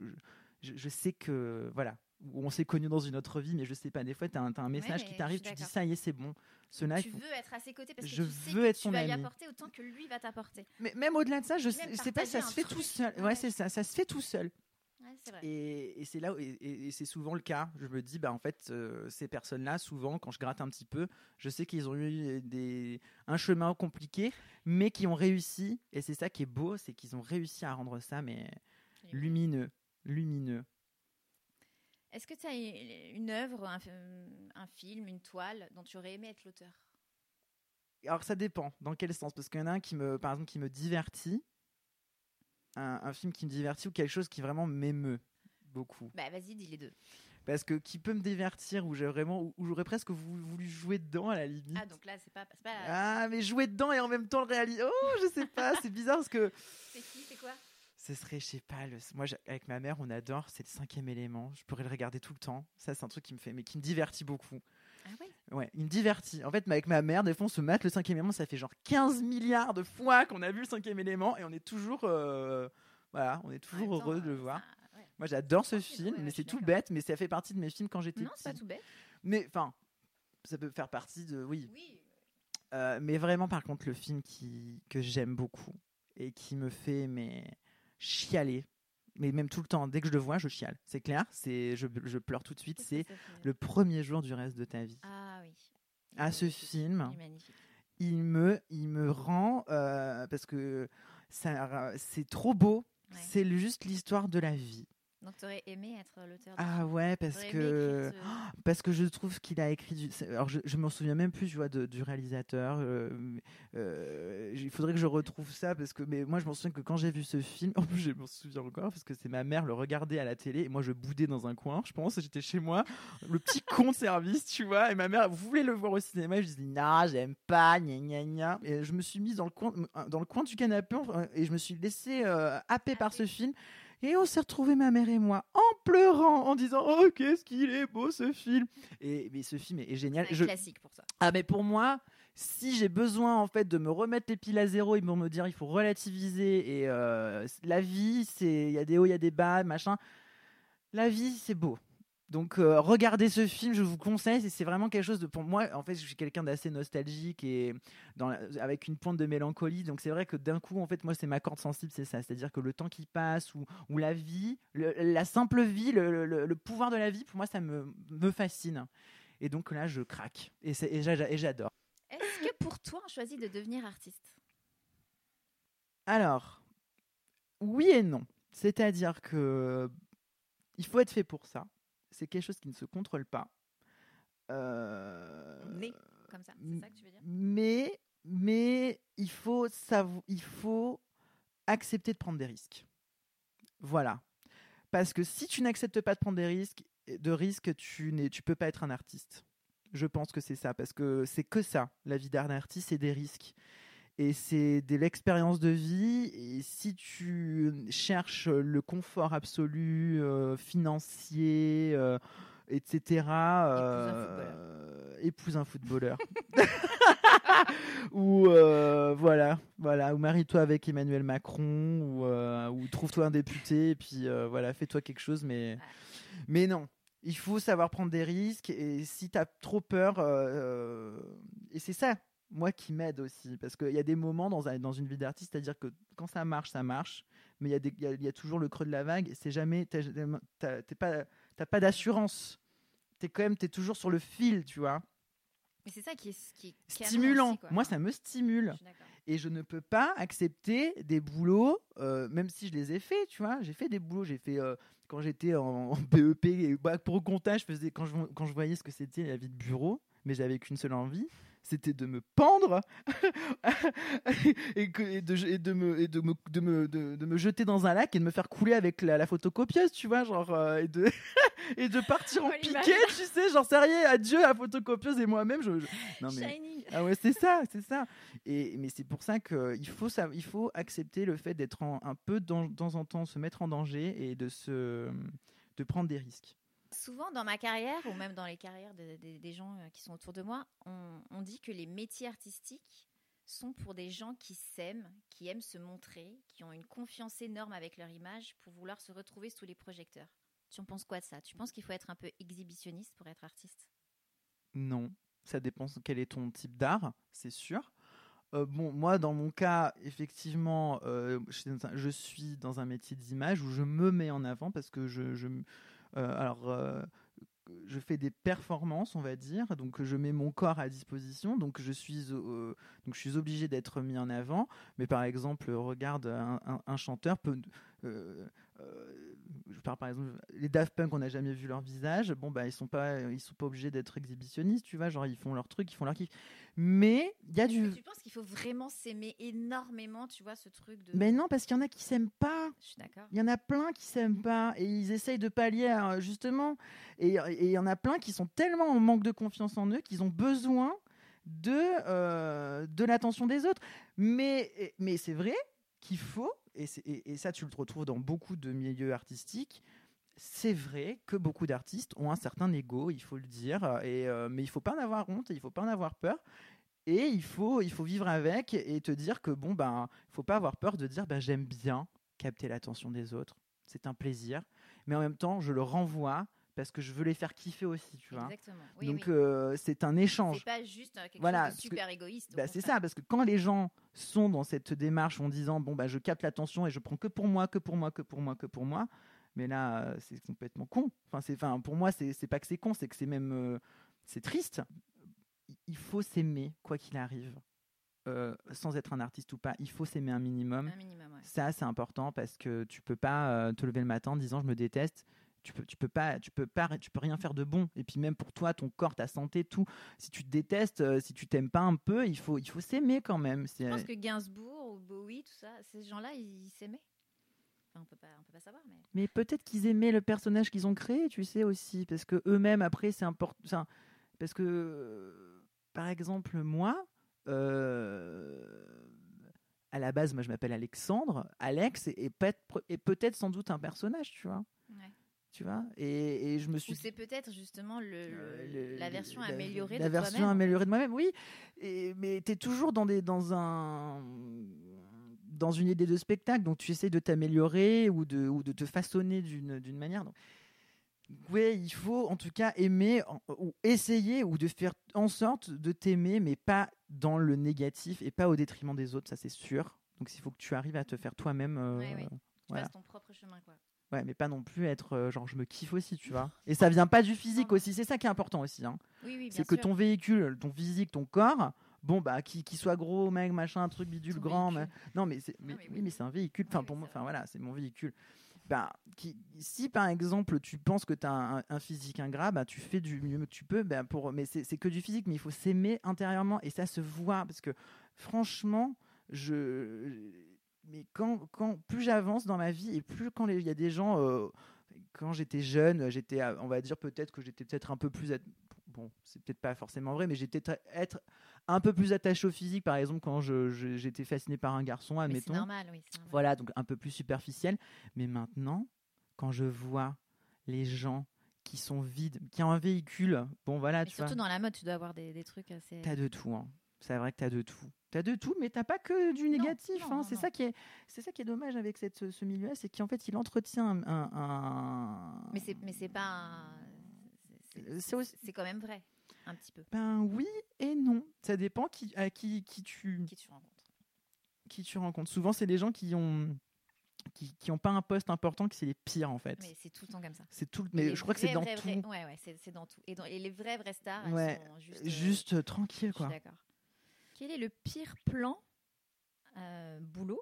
Speaker 1: je, je- sais que voilà. On s'est connus dans une autre vie, mais je sais pas. Des fois, tu as, un message qui t'arrive, tu dis ça y est, c'est bon. Ceux-là,
Speaker 3: tu
Speaker 1: faut-
Speaker 3: veux être à ses côtés parce que
Speaker 1: Je
Speaker 3: tu sais
Speaker 1: veux
Speaker 3: que
Speaker 1: être
Speaker 3: tu
Speaker 1: son
Speaker 3: vas lui apporter autant que lui va t'apporter.
Speaker 1: Mais même au-delà de ça, je sais, pas, ça se fait
Speaker 3: truc.
Speaker 1: tout seul.
Speaker 3: Ouais,
Speaker 1: Ouais, c'est ça, ça se fait tout seul.
Speaker 3: Ouais, c'est vrai.
Speaker 1: Et, et c'est là et- et c'est souvent le cas. Je me dis, bah en fait, euh, ces personnes-là, souvent, quand je gratte un petit peu, je sais qu'ils ont eu des, un chemin compliqué, mais qui ont réussi. Et c'est ça qui est beau, c'est qu'ils ont réussi à rendre ça, mais lumineux, lumineux.
Speaker 3: Est-ce que tu as une œuvre, un, un film, une toile dont tu aurais aimé être l'auteur?
Speaker 1: Alors ça dépend. Dans quel sens? Parce qu'il y en a un qui me, par exemple, qui me divertit, un, un film qui me divertit ou quelque chose qui vraiment m'émeut beaucoup.
Speaker 3: Bah vas-y, dis les deux.
Speaker 1: Parce que qui peut me divertir, où j'ai vraiment, où, où j'aurais presque voulu, jouer dedans à la limite.
Speaker 3: Ah donc là c'est pas, pas
Speaker 1: Ah, mais jouer dedans et en même temps le réaliser. Oh, je sais pas, c'est bizarre parce que
Speaker 3: c'est qui, c'est quoi?
Speaker 1: ce serait, je sais pas, le... moi avec ma mère, on adore, c'est le cinquième élément. Je pourrais le regarder tout le temps. Ça, c'est un truc qui me fait, mais qui me divertit beaucoup.
Speaker 3: Ah ouais.
Speaker 1: Ouais, il me divertit. En fait, avec ma mère, des fois, on se mate le cinquième élément, ça fait genre 15 milliards de fois qu'on a vu le cinquième élément et on est toujours, euh, voilà, on est toujours
Speaker 3: temps,
Speaker 1: heureux de le
Speaker 3: euh,
Speaker 1: voir.
Speaker 3: ça- ouais.
Speaker 1: Moi, j'adore ce
Speaker 3: Ouais,
Speaker 1: film,
Speaker 3: ouais,
Speaker 1: mais c'est tout bête, mais ça fait partie de mes films quand j'étais
Speaker 3: Non, c'est pas tout bête.
Speaker 1: Mais enfin, ça peut faire partie de, oui,
Speaker 3: Oui.
Speaker 1: Euh, mais vraiment, par contre, le film qui, que j'aime beaucoup et qui me fait mais, chialer, mais même tout le temps, dès que je le vois, je chiale. C'est clair, c'est, je, je pleure tout de suite. C'est le premier jour du reste de ta vie.
Speaker 3: Ah oui.
Speaker 1: Ah,
Speaker 3: Il est
Speaker 1: ce film.
Speaker 3: Il
Speaker 1: me, il me rend, euh, parce que ça, c'est trop beau,
Speaker 3: Ouais.
Speaker 1: C'est juste l'histoire de la vie.
Speaker 3: Donc, tu aurais aimé être l'auteur.
Speaker 1: Ah ouais, parce que parce que je trouve qu'il a écrit du. Alors je, je m'en souviens même plus, tu vois, de- du réalisateur. euh, euh, il faudrait que je retrouve ça parce que mais moi je m'en souviens que quand j'ai vu ce film, en plus je m'en souviens encore parce que c'est ma mère le regardait à la télé et moi je boudais dans un coin. Je pense j'étais chez moi, le petit con de service, tu vois, et ma mère voulez le voir au cinéma, je dis non j'aime pas, gna gna gna. Et je me suis mise dans le coin dans le coin du canapé et je me suis laissé euh, happer par ce film. Et on s'est retrouvés, ma mère et moi, en pleurant, en disant Oh, qu'est-ce qu'il est beau ce film Et mais ce film est, est génial.
Speaker 3: C'est
Speaker 1: Je-
Speaker 3: classique pour toi.
Speaker 1: Ah, mais pour moi, si j'ai besoin en fait de me remettre les piles à zéro et pour me dire il faut relativiser et euh, la vie, c'est il y a des hauts, il y a des bas, machin. La vie, c'est beau. Donc euh, regardez ce film, je vous conseille. C'est- vraiment quelque chose de pour moi. En fait, je suis quelqu'un d'assez nostalgique et dans la- avec une pointe de mélancolie. Donc c'est vrai que d'un coup, en fait, moi, c'est ma corde sensible, c'est ça. C'est-à-dire que le temps qui passe ou, ou la vie, le- la simple vie, le, le- le pouvoir de la vie, pour moi, ça me, me fascine. Et donc là, je craque et, et j'adore.
Speaker 3: Est-ce que pour toi, on choisit de devenir artiste?
Speaker 1: Alors, oui et non. C'est-à-dire que il faut être fait pour ça. C'est quelque chose qui ne se contrôle pas. Euh,
Speaker 3: Né comme ça C'est ça que tu veux dire?
Speaker 1: mais mais il faut il faut accepter de prendre des risques. Voilà. Parce que si tu n'acceptes pas de prendre des risques, de risques, tu tu peux pas être un artiste. Je pense que c'est ça parce que c'est que ça la vie d'un artiste, c'est des risques. Et c'est de l'expérience de vie. Et si tu cherches le confort absolu, euh, financier, euh, etc., euh, épouse un footballeur. ou euh, voilà, voilà, ou marie-toi avec Emmanuel Macron, ou, euh, ou trouve-toi un député, et puis euh, voilà, fais-toi quelque chose, mais, mais non. Il faut savoir prendre des risques, et si tu as trop peur, euh, et c'est ça, moi, qui m'aide aussi, parce qu'il y a des moments dans, un- dans une vie d'artiste, c'est-à-dire que quand ça marche, ça marche, mais il y, y y a toujours le creux de la vague, c'est jamais, t'as pas, pas d'assurance. T'es quand même, t'es toujours sur le fil, tu vois
Speaker 3: Mais c'est ça qui est, qui est
Speaker 1: stimulant.
Speaker 3: aussi.
Speaker 1: Moi, ça me stimule.
Speaker 3: Je.
Speaker 1: Et je ne peux pas accepter des boulots, euh, même si je les ai faits, tu vois. J'ai fait des boulots, j'ai fait. euh, quand j'étais en, en BEP, et bac pro compta, je faisais, quand, je, quand je voyais ce que c'était la vie de bureau, mais j'avais qu'une seule envie, c'était de me pendre et, que- et de, et de me, et de, me, de, me, de, me jeter dans un lac et de me faire couler avec la, la photocopieuse, tu vois, genre, euh, et, de, et de partir en piquet, tu sais, genre, sérieux, adieu à la photocopieuse et moi-même, je, je- Non, mais.
Speaker 3: Shining.
Speaker 1: Ah ouais, c'est ça, c'est ça. Et mais c'est pour ça qu'il faut ça, il faut accepter le fait d'être un peu dans- de temps en temps, se mettre en danger et de se, de prendre des risques.
Speaker 3: Souvent dans ma carrière, ou même dans les carrières de- de- des gens euh, qui sont autour de moi, on, dit que les métiers artistiques sont pour des gens qui s'aiment, qui aiment se montrer, qui ont une confiance énorme avec leur image pour vouloir se retrouver sous les projecteurs. Tu en penses quoi de ça? Tu penses qu'il faut être un peu exhibitionniste pour être artiste?
Speaker 1: Non, ça dépend quel est ton type d'art, c'est sûr. Euh, bon, moi, dans mon cas, effectivement, euh, je, suis dans un- métier d'image où je me mets en avant parce que je, je alors, euh, je fais des performances, on va dire, donc je mets mon corps à disposition, donc je suis, euh, donc je suis obligé d'être mis en avant. Mais par exemple, regarde, un, chanteur peut, euh, euh, je parle par exemple, les Daft Punk, on n'a jamais vu leur visage. Bon, bah, ils sont pas, ils sont pas obligés d'être exhibitionnistes, tu vois, genre ils font leur truc, ils font leur kiff. Mais il y a du,
Speaker 3: Tu penses qu'il faut vraiment s'aimer énormément, tu vois, ce truc de...
Speaker 1: mais non, parce qu'il y en a qui s'aiment pas.
Speaker 3: Je suis d'accord.
Speaker 1: Il y en a plein qui s'aiment pas et ils essayent de pallier à- justement. Et et il y en a plein qui sont tellement en manque de confiance en eux qu'ils ont besoin de, euh, de l'attention des autres. Mais, mais c'est vrai qu'il faut, et, c'est- et, et ça tu le retrouves dans beaucoup de milieux artistiques, c'est vrai que beaucoup d'artistes ont un certain ego, il faut le dire, et, euh, mais il faut pas en avoir honte, et il faut pas en avoir peur. Et il faut, il faut vivre avec et te dire que bon, ben, faut pas avoir peur de dire ben, j'aime bien capter l'attention des autres. C'est un plaisir. Mais en même temps, je le renvoie parce que je veux les faire kiffer aussi, tu vois.
Speaker 3: Exactement. Oui,
Speaker 1: Donc,
Speaker 3: oui.
Speaker 1: euh, c'est un échange.
Speaker 3: c'est pas juste euh, quelque
Speaker 1: Voilà,
Speaker 3: chose de
Speaker 1: que-
Speaker 3: super égoïste.
Speaker 1: Bah, c'est ça, parce que quand les gens sont dans cette démarche en disant bon bah je capte l'attention et je prends que pour moi, que pour moi, que pour moi, que pour moi, mais là c'est complètement con. Enfin c'est, enfin pour moi c'est pas que c'est con, c'est que c'est même euh, c'est triste. Il- Il faut s'aimer quoi qu'il arrive. euh, sans être un artiste ou pas, il faut s'aimer un minimum.
Speaker 3: Un minimum, ouais.
Speaker 1: Ça, c'est important parce que tu peux pas euh, te lever le matin en disant je me déteste. Tu peux, tu peux pas, tu peux pas, tu peux rien faire de bon. Et puis même pour toi, ton corps, ta santé, tout. Si tu te détestes, euh, si tu t'aimes pas un peu, il faut, il faut s'aimer quand même.
Speaker 3: Je pense que Gainsbourg ou Bowie, tout ça, ces gens-là, ils s'aimaient. Enfin, on peut pas, on peut pas savoir, mais
Speaker 1: Mais peut-être qu'ils aimaient le personnage qu'ils ont créé, tu sais aussi, parce que eux-mêmes après c'est important. Parce que, euh, par exemple, moi, euh, à la base, moi je m'appelle Alexandre. Alex est, est peut-être est peut-être sans doute un personnage, tu vois. Tu vois. Et, et je me suis
Speaker 3: c'est peut-être justement le,
Speaker 1: Euh,
Speaker 3: le- la version
Speaker 1: la-
Speaker 3: améliorée
Speaker 1: la
Speaker 3: de
Speaker 1: version améliorée de moi-même oui et, mais tu es toujours dans des dans un dans une idée de spectacle donc tu essaies de t'améliorer ou de ou de te façonner d'une d'une manière donc ouais il faut en tout cas aimer ou essayer ou de faire en sorte de t'aimer mais pas dans le négatif et pas au détriment des autres ça c'est sûr donc il faut que tu arrives à te faire toi-même euh,
Speaker 3: Ouais, ouais. Tu
Speaker 1: voilà.
Speaker 3: ton propre chemin, quoi.
Speaker 1: Ouais, mais pas non plus être euh, genre je me kiffe aussi, tu vois. Et ça vient pas du physique aussi, c'est ça qui est important aussi. Hein.
Speaker 3: Oui, oui,
Speaker 1: C'est que
Speaker 3: sûr.
Speaker 1: ton véhicule, ton physique, ton corps, bon bah qui, qui soit gros, mec, machin, un truc bidule
Speaker 3: Ton
Speaker 1: grand, mais... non mais c'est mais,
Speaker 3: mais
Speaker 1: oui, mais c'est un véhicule. Enfin pour moi, enfin voilà, c'est mon véhicule. Bah, qui, si par exemple tu penses que tu as un, un physique ingrat, bah, tu fais du mieux que tu peux. Bah, pour, mais c'est que du physique, mais il faut s'aimer intérieurement et ça se voit parce que franchement, je. Mais quand, quand plus j'avance dans ma vie et plus quand il y a des gens. euh, quand j'étais jeune, j'étais, euh, on va dire peut-être que j'étais peut-être un peu plus. at- Bon, c'est peut-être pas forcément vrai, mais j'étais être un peu plus attaché au physique, par exemple, quand je- je- j'étais fasciné par un garçon,
Speaker 3: Mais c'est
Speaker 1: admettons.
Speaker 3: normal, oui. c'est normal.
Speaker 1: Voilà, donc un peu plus superficiel. Mais maintenant, quand je vois les gens qui sont vides, qui ont un véhicule, bon voilà,
Speaker 3: Mais
Speaker 1: tu vois,
Speaker 3: surtout dans la mode, tu dois avoir des, des trucs assez.
Speaker 1: t'as de tout. Hein. C'est vrai que t'as de tout. T'as de tout, mais t'as pas que du négatif. hein. C'est ça qui est, c'est ça qui est dommage avec cette, ce, ce milieu-là, c'est qu'en fait, il entretient un. un- un-
Speaker 3: Mais c'est, mais c'est pas. un- c'est-
Speaker 1: Euh, aussi-
Speaker 3: C'est quand même vrai, un petit peu.
Speaker 1: Ben oui et non. Ça dépend qui, à qui, qui tu,
Speaker 3: Qui tu rencontres.
Speaker 1: qui tu rencontres. Souvent, c'est les gens qui ont, qui, qui ont pas un poste important, qui c'est les pires en fait.
Speaker 3: Mais c'est tout le temps comme ça.
Speaker 1: C'est tout.
Speaker 3: Et
Speaker 1: Mais
Speaker 3: les
Speaker 1: je crois que c'est
Speaker 3: vrais,
Speaker 1: dans
Speaker 3: vrais,
Speaker 1: tout.
Speaker 3: vrais- Ouais, ouais, c'est, c'est dans tout. Et, dans, et les vraies, vraies stars, elles sont juste.
Speaker 1: Juste euh, tranquille
Speaker 3: je suis
Speaker 1: quoi.
Speaker 3: d'accord. Quel est le pire plan euh, boulot?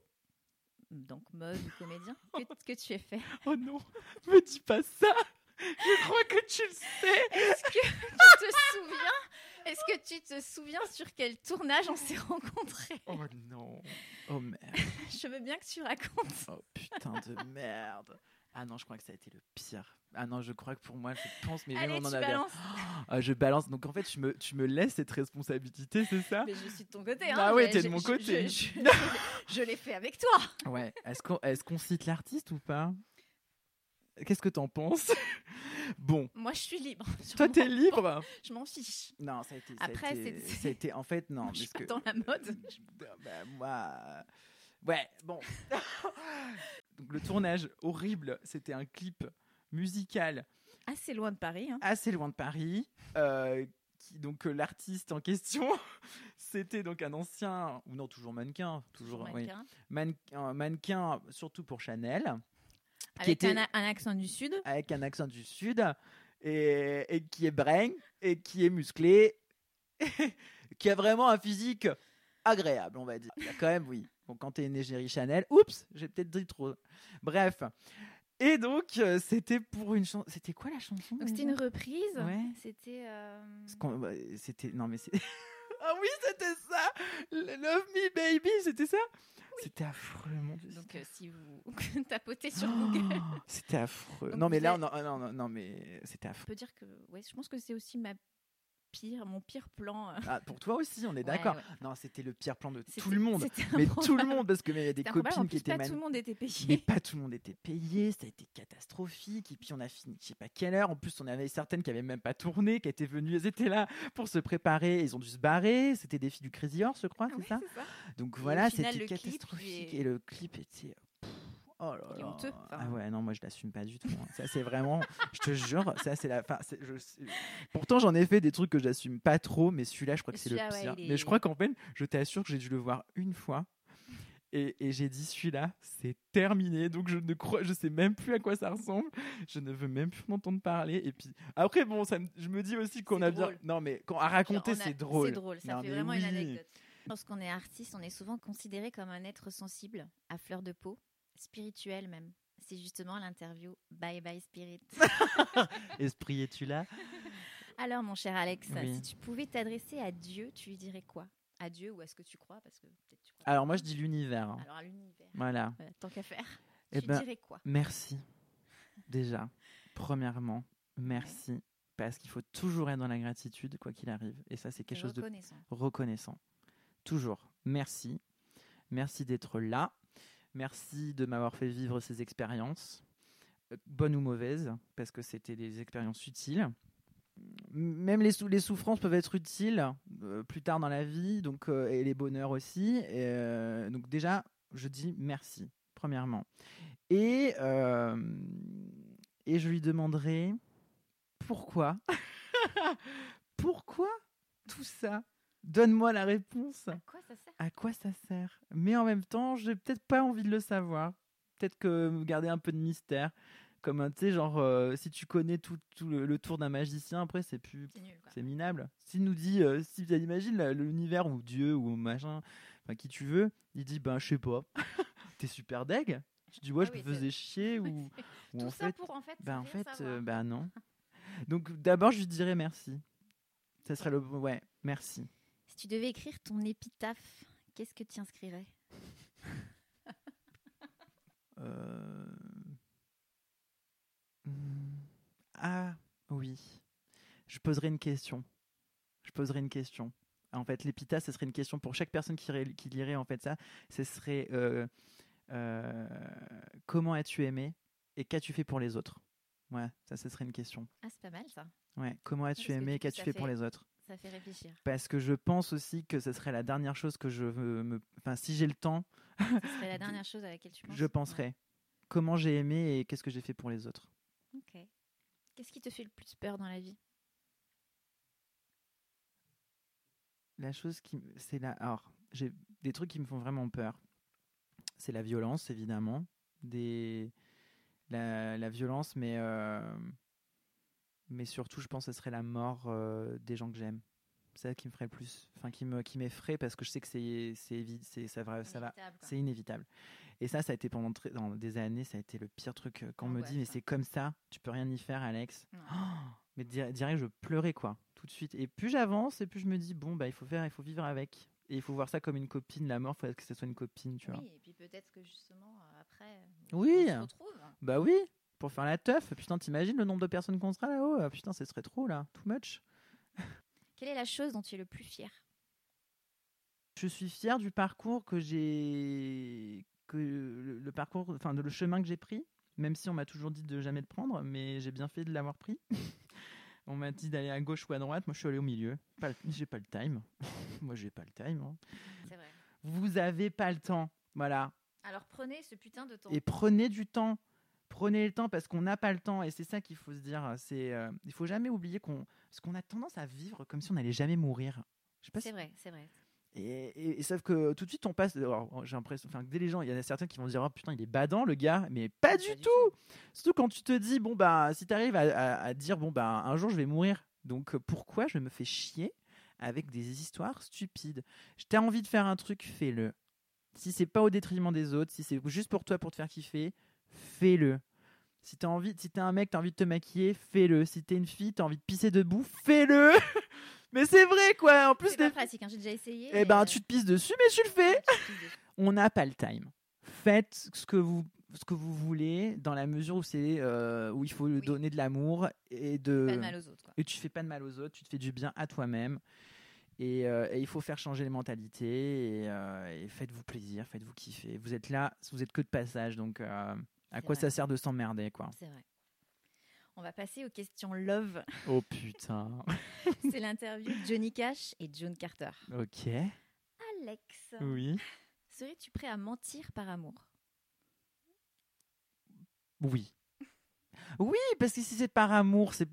Speaker 3: Donc mode ou comédien, que, que tu aies fait?
Speaker 4: Oh non, me dis pas ça. Je crois que tu le sais.
Speaker 3: Est-ce que tu te souviens Est-ce que tu te souviens sur quel tournage on s'est rencontrés?
Speaker 4: Oh non.
Speaker 1: Oh merde.
Speaker 3: Je veux bien que tu racontes.
Speaker 1: Oh putain de merde. Ah non, je crois que ça a été le pire. Ah non, je crois que pour moi, je pense, mais même on en avait. Ah, je balance. Donc en fait, tu me, tu me laisses cette responsabilité, c'est ça?
Speaker 3: Mais je suis de ton côté. Hein.
Speaker 4: Ah ouais, t'es de mon côté.
Speaker 3: Je, je- je- je l'ai fait avec toi.
Speaker 1: Ouais. Est-ce qu'on est cite l'artiste ou pas? Qu'est-ce que t'en penses? Bon,
Speaker 3: Moi, je suis libre.
Speaker 1: Toi, t'es libre
Speaker 3: Je m'en fiche.
Speaker 1: Non, ça a été.
Speaker 3: Après,
Speaker 1: été. En fait, non,
Speaker 3: je suis pas
Speaker 1: que.
Speaker 3: dans la mode.
Speaker 1: Bah, moi. Euh, Ouais, bon. Donc le tournage horrible, c'était un clip musical
Speaker 3: Assez loin de Paris. hein.
Speaker 1: assez loin de Paris. euh, qui, donc euh, l'artiste en question, c'était donc un ancien, ou non toujours mannequin, toujours oui,
Speaker 3: Mannequin.
Speaker 1: mannequin, un mannequin surtout pour Chanel, qui
Speaker 3: Avec
Speaker 1: était
Speaker 3: un, accent du Sud.
Speaker 1: avec un accent du sud et, et qui est brain et qui est musclé, qui a vraiment un physique agréable, on va dire. Il y a quand même, oui. Bon, quand t'es une égérie Chanel, oups, j'ai peut-être dit trop. Bref. Et donc, euh, c'était pour une chanson. C'était quoi la chanson
Speaker 3: Donc c'était une reprise.
Speaker 1: Ouais.
Speaker 3: C'était. euh,
Speaker 1: bah, C'était. Non, mais c'est. ah oui, c'était ça Le Love Me Baby, c'était ça? C'était affreux, mon dieu.
Speaker 3: Donc euh, si vous tapotez sur
Speaker 1: affreux.
Speaker 3: Google,
Speaker 1: Oh, C'était affreux.
Speaker 3: Donc
Speaker 1: non, mais là, on en- non, non, non, mais c'était
Speaker 3: on
Speaker 1: affreux.
Speaker 3: peut dire que ouais, je pense que c'est aussi ma pire, mon pire plan. euh.
Speaker 1: Ah, pour toi aussi, on est d'accord.
Speaker 3: ouais.
Speaker 1: Non, c'était le pire plan de tout le monde. Mais tout le monde, parce que mais il y a des copines qui étaient
Speaker 3: pas
Speaker 1: man-
Speaker 3: tout le monde était
Speaker 1: Mais
Speaker 3: payé.
Speaker 1: pas tout le monde était payé, ça a été catastrophique. Et puis on a fini, je sais pas quelle heure. En plus, on avait certaines qui avaient même pas tourné, qui étaient venues, elles étaient là pour se préparer. Ils ont dû se barrer. C'était des filles du Crazy Horse, je crois, c'est
Speaker 3: Ouais,
Speaker 1: ça
Speaker 3: c'est ça.
Speaker 1: Donc
Speaker 3: Et
Speaker 1: voilà, c'était catastrophique. Et le clip était. Oh là là.
Speaker 3: honteux.
Speaker 1: Ah ouais, non, moi je l'assume pas du tout. hein. Ça, c'est vraiment. je te jure, ça, c'est la. Je- c'est- Pourtant, j'en ai fait des trucs que j'assume pas trop, mais celui-là, je crois que c'est le
Speaker 3: ouais,
Speaker 1: pire. Mais je crois qu'en fait, je t'assure que j'ai dû le voir une fois. Et, et j'ai dit celui-là, c'est terminé. Donc je ne crois, je sais même plus à quoi ça ressemble. Je ne veux même plus m'entendre parler. Et puis après, bon, ça me- je me dis aussi qu'on a bien. Non, mais quand à raconter, c'est drôle.
Speaker 3: C'est drôle, ça
Speaker 1: Non,
Speaker 3: fait vraiment une anecdote. Lorsqu'on est artiste, on est souvent considéré comme un être sensible, à fleur de peau, spirituel même. C'est justement l'interview Bye Bye Spirit.
Speaker 1: Esprit, es-tu là?
Speaker 3: Alors, mon cher Alex,
Speaker 1: Oui.
Speaker 3: si tu pouvais t'adresser à Dieu, tu lui dirais quoi? À Dieu ou à ce que tu crois? Parce que peut-être tu crois.
Speaker 1: Alors moi, je dis l'univers. hein.
Speaker 3: Alors, à l'univers.
Speaker 1: Voilà.
Speaker 3: Tant qu'à faire.
Speaker 1: Eh
Speaker 3: tu
Speaker 1: ben,
Speaker 3: dirais quoi?
Speaker 1: Merci. Déjà, premièrement, merci. Parce qu'il faut toujours être dans la gratitude, quoi qu'il arrive. Et ça, c'est quelque chose de
Speaker 3: reconnaissant.
Speaker 1: Toujours. Merci. Merci d'être là. Merci de m'avoir fait vivre ces expériences, euh, bonnes ou mauvaises, parce que c'était des expériences utiles. Même les, sou- les souffrances peuvent être utiles euh, plus tard dans la vie, donc, euh, et les bonheurs aussi. Donc déjà, je dis merci, premièrement. Et, et je lui demanderai pourquoi Pourquoi tout ça? Donne-moi la réponse.
Speaker 3: À quoi ça sert?
Speaker 1: À quoi ça sert? Mais en même temps, j'ai peut-être pas envie de le savoir. Peut-être que garder un peu de mystère. Comme, un, tu sais, genre, euh, si tu connais tout, tout le, le tour d'un magicien, après, c'est plus.
Speaker 3: C'est
Speaker 1: minable. S'il nous dit, euh, si tu imagines l'univers ou Dieu ou machin, enfin qui tu veux, il dit, ben je sais pas. T'es super deg. Je dis, ouais,
Speaker 3: Ah
Speaker 1: je
Speaker 3: oui,
Speaker 1: me faisais chier ou, ou
Speaker 3: Tout
Speaker 1: en
Speaker 3: ça
Speaker 1: fait.
Speaker 3: pour en fait.
Speaker 1: Ben, en fait, euh, ben non. Donc d'abord, je lui dirais merci. Ça serait le. Ouais, merci.
Speaker 3: Si tu devais écrire ton épitaphe, qu'est-ce que tu inscrirais
Speaker 1: Euh, hmm, Ah oui. Je poserai une question. Je poserai une question. En fait, l'épitaphe, ce serait une question pour chaque personne qui, lirait en fait ça. Ce serait euh, euh, comment as-tu aimé et qu'as-tu fait pour les autres? Ouais, ça, ce serait une question.
Speaker 3: Ah, c'est pas mal ça.
Speaker 1: Ouais, comment as-tu aimé et qu'as-tu fait pour les autres?
Speaker 3: Ça fait réfléchir.
Speaker 1: Parce que je pense aussi que ce serait la dernière chose que je veux me. Enfin, si j'ai le temps,
Speaker 3: Ce serait la dernière chose à laquelle tu penses
Speaker 1: je penserai comment j'ai aimé et qu'est-ce que j'ai fait pour les autres.
Speaker 3: Ok. Qu'est-ce qui te fait le plus peur dans la vie?
Speaker 1: La chose qui. C'est la. Alors, j'ai des trucs qui me font vraiment peur. C'est la violence, évidemment. Des. La, la violence, mais. euh, Mais surtout, je pense que ce serait la mort euh, des gens que j'aime. C'est ça qui me ferait le plus. Enfin, qui me qui m'effraie parce que je sais que c'est c'est c'est ça va ça c'est inévitable. Et ça, ça a été pendant très- dans des années, ça a été le pire truc. euh, Quand on me dit, mais c'est comme ça, tu peux rien y faire, Alex. Oh, mais di- direct, je pleurais, quoi, tout de suite. Et plus j'avance, et plus je me dis, bon, bah, il faut faire, il faut vivre avec. Et il faut voir ça comme une copine. La mort, il faut que ce soit une copine, tu vois.
Speaker 3: Oui, et puis peut-être que justement, après,
Speaker 1: Oui.
Speaker 3: on se retrouve.
Speaker 1: Bah oui, pour faire la teuf. Putain, t'imagines le nombre de personnes qu'on sera là-haut Ah, Putain, ce serait trop, là. Too much.
Speaker 3: Quelle est la chose dont tu es le plus fier?
Speaker 1: Je suis fier du parcours que j'ai. que le, parcours, enfin, de le chemin que j'ai pris. Même si on m'a toujours dit de jamais le prendre, mais j'ai bien fait de l'avoir pris. on m'a dit d'aller à gauche ou à droite. Moi, je suis allé au milieu. Le- J'ai pas le time. Moi, j'ai pas le time. hein.
Speaker 3: C'est vrai.
Speaker 1: Vous avez pas le temps. Voilà.
Speaker 3: Alors prenez ce putain de temps.
Speaker 1: Et prenez du temps. Prenez le temps parce qu'on n'a pas le temps et c'est ça qu'il faut se dire. C'est, euh, il faut jamais oublier qu'on, parce qu'on a tendance à vivre comme si on n'allait jamais mourir. Je sais pas
Speaker 3: C'est
Speaker 1: si-
Speaker 3: vrai, c'est vrai.
Speaker 1: Et, et- et sauf que tout de suite on passe. j'ai l'impression, enfin, dès les gens, il y en a certains qui vont se dire, oh putain, il est badant le gars, mais pas du tout. Surtout quand tu te dis, bon bah, si tu arrives à, à- à dire, bon bah, un jour je vais mourir, donc euh, pourquoi je me fais chier avec des histoires stupides? T'as envie de faire un truc, fais-le. Si c'est pas au détriment des autres, si c'est juste pour toi pour te faire kiffer, fais-le. Si t'as envie, si t'es un mec, t'as envie de te maquiller, fais-le. Si t'es une fille, t'as envie de pisser debout, fais-le. mais c'est vrai quoi. En plus,
Speaker 3: C'est
Speaker 1: des-
Speaker 3: pratique, hein, j'ai déjà essayé.
Speaker 1: eh ben,
Speaker 3: euh,
Speaker 1: tu te pisses dessus, mais tu le fais.
Speaker 3: ouais.
Speaker 1: On n'a pas le time. Faites ce que vous ce que vous voulez dans la mesure où c'est euh, où il faut
Speaker 3: Oui.
Speaker 1: donner de l'amour et de
Speaker 3: Pas de mal aux autres. Quoi.
Speaker 1: et tu fais pas de mal aux autres, tu te fais du bien à toi-même. Et, euh, et il faut faire changer les mentalités et, euh, et faites-vous plaisir, faites-vous kiffer. Vous êtes là, vous êtes que de passage, donc à quoi
Speaker 3: vrai.
Speaker 1: ça sert de s'emmerder quoi
Speaker 3: C'est vrai. On va passer aux questions love.
Speaker 1: Oh putain.
Speaker 3: C'est l'interview de Johnny Cash et John Carter.
Speaker 1: ok.
Speaker 3: Alex,
Speaker 1: Oui.
Speaker 3: serais-tu prêt à mentir par amour?
Speaker 1: Oui. Oui, parce que si c'est par amour, c'est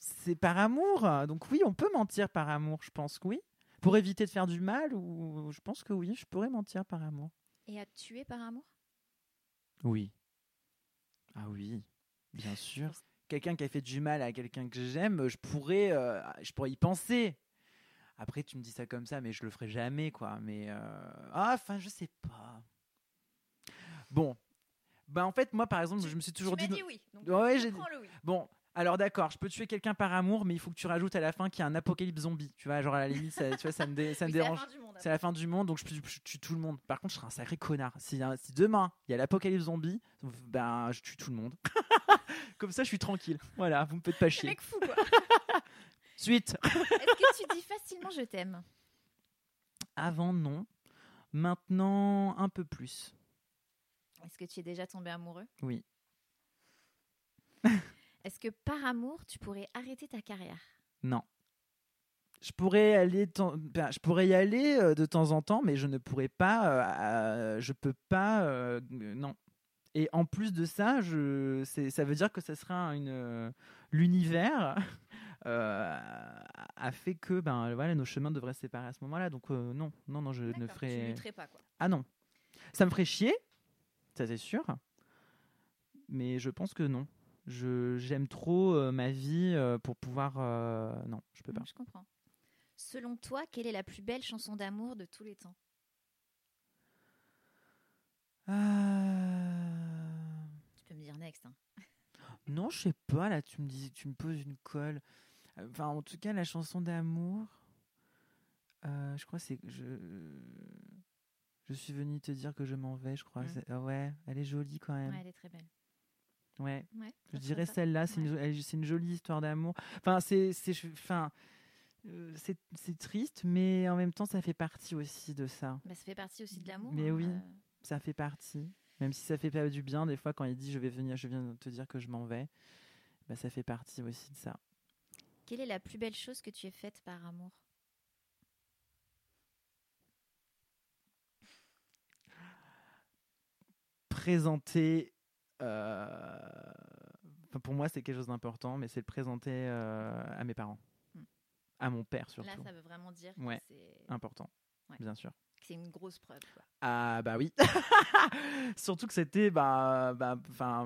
Speaker 1: c'est par amour. Donc oui, on peut mentir par amour, je pense que oui. Pour éviter de faire du mal, ou je pense que oui, je pourrais mentir par amour.
Speaker 3: Et à tuer par amour?
Speaker 1: Oui. Ah oui, bien sûr. Quelqu'un qui a fait du mal à quelqu'un que j'aime, je pourrais, euh, je pourrais y penser. Après, tu me dis ça comme ça, mais je le ferai jamais, quoi. Mais euh, ah, enfin, je sais pas. Bon, bah en fait, moi, par exemple, je me suis toujours
Speaker 3: tu
Speaker 1: dit.
Speaker 3: m'as dit oui. Donc,
Speaker 1: Ouais,
Speaker 3: je
Speaker 1: j'ai-
Speaker 3: prends le oui.
Speaker 1: Bon, alors d'accord, je peux tuer quelqu'un par amour, mais il faut que tu rajoutes à la fin qu'il y a un apocalypse zombie. Tu vois, genre à la limite, ça, tu vois, ça me, dé- ça me
Speaker 3: Oui, c'est la
Speaker 1: dérange.
Speaker 3: fin du monde,
Speaker 1: C'est la fin du monde, donc je, je tue tout le monde. Par contre, je serai un sacré connard. Si, hein, si demain il y a l'apocalypse zombie, ben je tue tout le monde. Comme ça, je suis tranquille. Voilà, vous me faites pas chier.
Speaker 3: mec fou quoi.
Speaker 1: Suite.
Speaker 3: Est-ce que tu dis facilement je t'aime?
Speaker 1: Avant, non. Maintenant, un peu plus.
Speaker 3: Est-ce que tu es déjà tombé amoureux?
Speaker 1: Oui.
Speaker 3: Est-ce que par amour tu pourrais arrêter ta carrière?
Speaker 1: Non. Je pourrais aller, ten- ben, je pourrais y aller euh, de temps en temps, mais je ne pourrais pas. euh, euh, je peux pas. euh, non. Et en plus de ça, je, c'est- ça veut dire que ça sera une euh, l'univers euh, a fait que ben voilà nos chemins devraient se séparer à ce moment-là. Donc euh, non, non, non, je ne
Speaker 3: Tu
Speaker 1: ferai.
Speaker 3: lutterais pas quoi.
Speaker 1: Ah non, ça me ferait chier, ça c'est sûr. Mais je pense que non. Je j'aime trop euh, ma vie euh, pour pouvoir. euh, non, je peux pas.
Speaker 3: Je comprends. Selon toi, quelle est la plus belle chanson d'amour de tous les temps? Tu peux me dire next. hein.
Speaker 1: Non, je sais pas. Là, tu me dis, tu me poses une colle. Enfin, en tout cas, la chanson d'amour. euh, je crois que c'est je. Je suis venue te dire que je m'en vais. Je crois.
Speaker 3: Mm.
Speaker 1: Ah ouais, elle est jolie quand même.
Speaker 3: Ouais, elle est très belle.
Speaker 1: Ouais.
Speaker 3: Ouais,
Speaker 1: Je dirais celle-là. C'est une,
Speaker 3: Ouais.
Speaker 1: jolie histoire d'amour. Enfin, c'est, enfin, euh, c'est, triste, mais en même temps, ça fait partie aussi de ça.
Speaker 3: Bah, ça fait partie aussi de l'amour.
Speaker 1: Mais
Speaker 3: hein,
Speaker 1: oui.
Speaker 3: euh,
Speaker 1: Ça fait partie. Même si ça fait pas du bien, des fois, quand il dit je vais venir, je viens de te dire que je m'en vais, bah, ça fait partie aussi de ça.
Speaker 3: Quelle est la plus belle chose que tu aies faite par amour?
Speaker 1: Présenter. Euh, pour moi, c'est quelque chose d'important, mais c'est le présenter euh, à mes parents.
Speaker 3: Hmm.
Speaker 1: À mon père surtout.
Speaker 3: Là, ça veut vraiment dire
Speaker 1: Ouais.
Speaker 3: que c'est
Speaker 1: Important,
Speaker 3: Ouais.
Speaker 1: bien sûr.
Speaker 3: c'est une grosse preuve. Quoi.
Speaker 1: Ah bah oui. Surtout que c'était, bah, bah,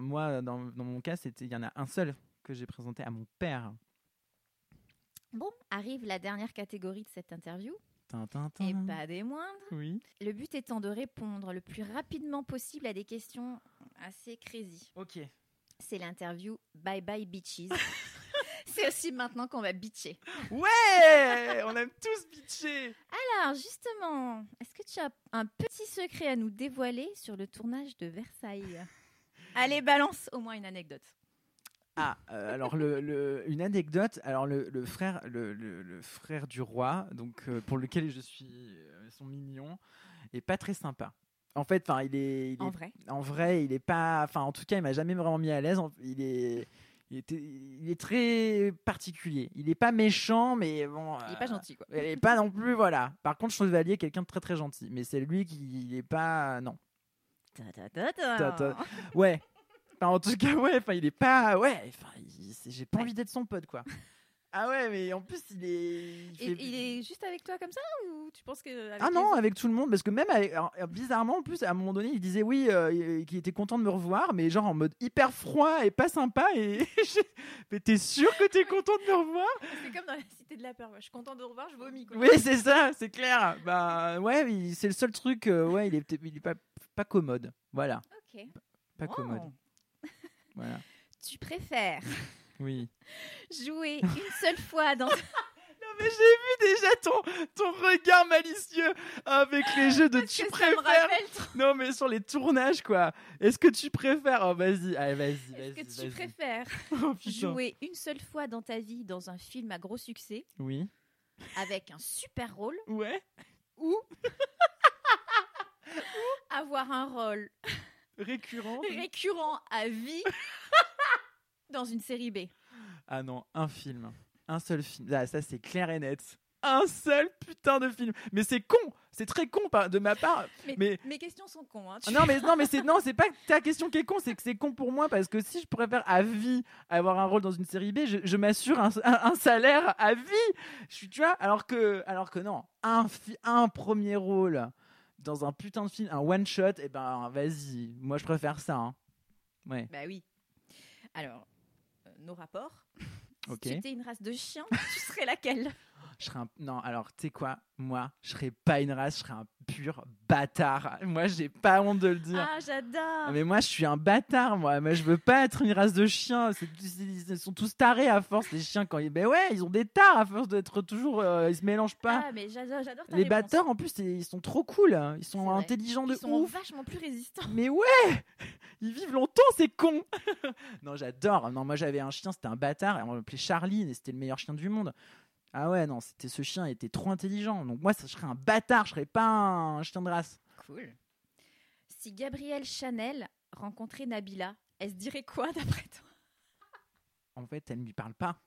Speaker 1: moi dans, dans mon cas, c'était, il y en a un seul que j'ai présenté à mon père.
Speaker 3: Bon, arrive la dernière catégorie de cette interview, et pas des moindres.
Speaker 1: Oui.
Speaker 3: Le but étant de répondre le plus rapidement possible à des questions assez crazy.
Speaker 1: Ok.
Speaker 3: C'est l'interview Bye Bye Bitches. c'est aussi maintenant qu'on va bitcher.
Speaker 1: Ouais, on aime tous bitcher.
Speaker 3: Alors, justement, est-ce que tu as un petit secret à nous dévoiler sur le tournage de Versailles? Allez, balance au moins une anecdote.
Speaker 1: Ah, euh, alors le, le- une anecdote. Alors le, le frère, le frère du roi, donc euh, pour lequel je suis, euh, son mignon, est pas très sympa. En fait, enfin, il est, il
Speaker 3: En vrai.
Speaker 1: en vrai, il est pas. Enfin, en tout cas, il m'a jamais vraiment mis à l'aise. Il est, il était, il est très particulier. Il est pas méchant, mais bon.
Speaker 3: Il est pas
Speaker 1: euh,
Speaker 3: gentil, quoi.
Speaker 1: Il est pas non plus, voilà. Par contre, Chevalier est quelqu'un de très très gentil, mais c'est lui qui il est pas, non.
Speaker 3: Ta, ta, ta, ta.
Speaker 1: Ta, ta. Ouais. Enfin, en tout cas, ouais. Enfin, il est pas, ouais. Enfin, j'ai pas envie d'être son pote, quoi. Ah ouais, mais en plus, il est. il
Speaker 3: Et
Speaker 1: fait-
Speaker 3: il est juste avec toi comme ça ou tu penses que
Speaker 1: Ah non, avec tout le monde, parce que même avec, alors, euh, bizarrement, en plus, à un moment donné, il disait oui, euh, il- qu'il était content de me revoir, mais genre en mode hyper froid et pas sympa. Et mais t'es sûr que t'es content de me revoir?
Speaker 3: C'est comme dans la cité de la peur. Je suis content de revoir, je vomis. Quoi.
Speaker 1: Oui, c'est ça, c'est clair. Bah ouais, c'est le seul truc. euh, ouais, il est, peut-être- il est pas, pas commode. Voilà,
Speaker 3: Ok.
Speaker 1: pas
Speaker 3: Wow.
Speaker 1: commode. Voilà.
Speaker 3: Tu préfères
Speaker 1: Oui.
Speaker 3: jouer une seule fois dans
Speaker 1: Non mais j'ai vu déjà ton, ton regard malicieux avec les jeux de tu préfères. Non mais sur les tournages quoi. Est-ce que tu préfères Oh vas-y, allez vas-y, vas-y.
Speaker 3: Est-ce que tu préfères
Speaker 1: Oh,
Speaker 3: jouer une seule fois dans ta vie dans un film à gros succès
Speaker 1: Oui.
Speaker 3: avec un super rôle
Speaker 1: Ouais.
Speaker 3: ou avoir un rôle
Speaker 1: Récurrent.
Speaker 3: récurrent à vie dans une série B
Speaker 1: Ah non, un film. Un seul film. Ah, ça c'est clair et net. Un seul putain de film. Mais c'est con. C'est très con de ma part.
Speaker 3: mais,
Speaker 1: Mais-
Speaker 3: Mes questions sont cons. Hein, tu-
Speaker 1: Ah Non mais non mais c'est non c'est pas ta question qui est con c'est que c'est con pour moi parce que si je préfère à vie avoir un rôle dans une série B je, je m'assure un, un- un salaire à vie je suis tu vois alors que alors que non un un premier rôle dans un putain de film un one shot et ben vas-y moi je préfère ça hein. ouais
Speaker 3: Bah oui. Alors, nos rapports. Si tu étais une race de chien, tu serais laquelle?
Speaker 1: Je serais un... Non, alors, tu sais quoi Moi, je serais pas une race, je serais un pur bâtard. Moi, j'ai pas honte de le dire.
Speaker 3: Ah, j'adore.
Speaker 1: Mais moi, je suis un bâtard, moi. Mais je veux pas être une race de chiens. Ils sont tous tarés à force, les chiens. Quand ils... Ben ouais, ils ont des tares à force d'être toujours. euh, ils se mélangent pas.
Speaker 3: Ah, mais j'adore, j'adore ta
Speaker 1: les
Speaker 3: réponse.
Speaker 1: bâtards, en plus, ils sont trop cool. Ils sont intelligents de
Speaker 3: Ils sont
Speaker 1: ouf.
Speaker 3: vachement plus résistants.
Speaker 1: Mais ouais Ils vivent longtemps, c'est con Non, j'adore. Non, moi j'avais un chien, c'était un bâtard, on l'appelait Charlie, et c'était le meilleur chien du monde. Ah ouais, non, c'était ce chien était trop intelligent. Donc moi, ça, je serais un bâtard, je serais pas un chien de race.
Speaker 3: Cool. Si Gabrielle Chanel rencontrait Nabila, elle se dirait quoi d'après toi?
Speaker 1: En fait, elle ne lui parle pas,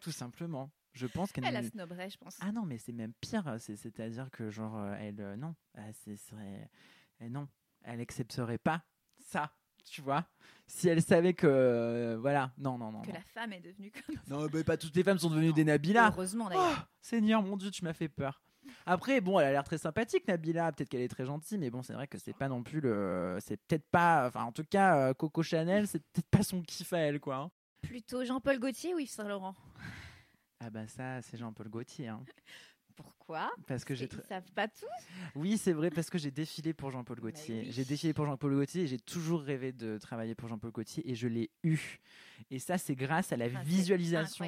Speaker 1: tout simplement. Je pense qu'elle
Speaker 3: Elle
Speaker 1: lui-
Speaker 3: snobberait, je pense.
Speaker 1: Ah non, mais c'est même pire. c'est- C'est-à-dire que, genre, euh, elle. euh, non. Ah, euh, non. Elle accepterait pas ça. Tu vois Si elle savait que. euh, voilà. Non, non, non.
Speaker 3: que
Speaker 1: non.
Speaker 3: la femme est devenue comme.
Speaker 1: Non, mais pas toutes les femmes sont devenues
Speaker 3: Non.
Speaker 1: des Nabila.
Speaker 3: Heureusement d'ailleurs.
Speaker 1: Oh, Seigneur, mon Dieu, tu m'as fait peur. Après, bon, elle a l'air très sympathique, Nabila. Peut-être qu'elle est très gentille, mais bon, c'est vrai que c'est pas non plus le. C'est peut-être pas. Enfin, en tout cas, euh, Coco Chanel, c'est peut-être pas son kiff à elle, quoi. hein.
Speaker 3: Plutôt Jean-Paul Gaultier ou Yves Saint Laurent?
Speaker 1: Ah, bah, ça, c'est Jean-Paul Gaultier. hein.
Speaker 3: Pourquoi
Speaker 1: Parce que j'ai.
Speaker 3: Ils savent pas tout.
Speaker 1: Oui, c'est vrai, parce que j'ai défilé pour Jean-Paul Gaultier.
Speaker 3: oui.
Speaker 1: J'ai défilé pour Jean-Paul Gaultier et j'ai toujours rêvé de travailler pour Jean-Paul Gaultier et je l'ai eu. Et ça, c'est grâce à la visualisation.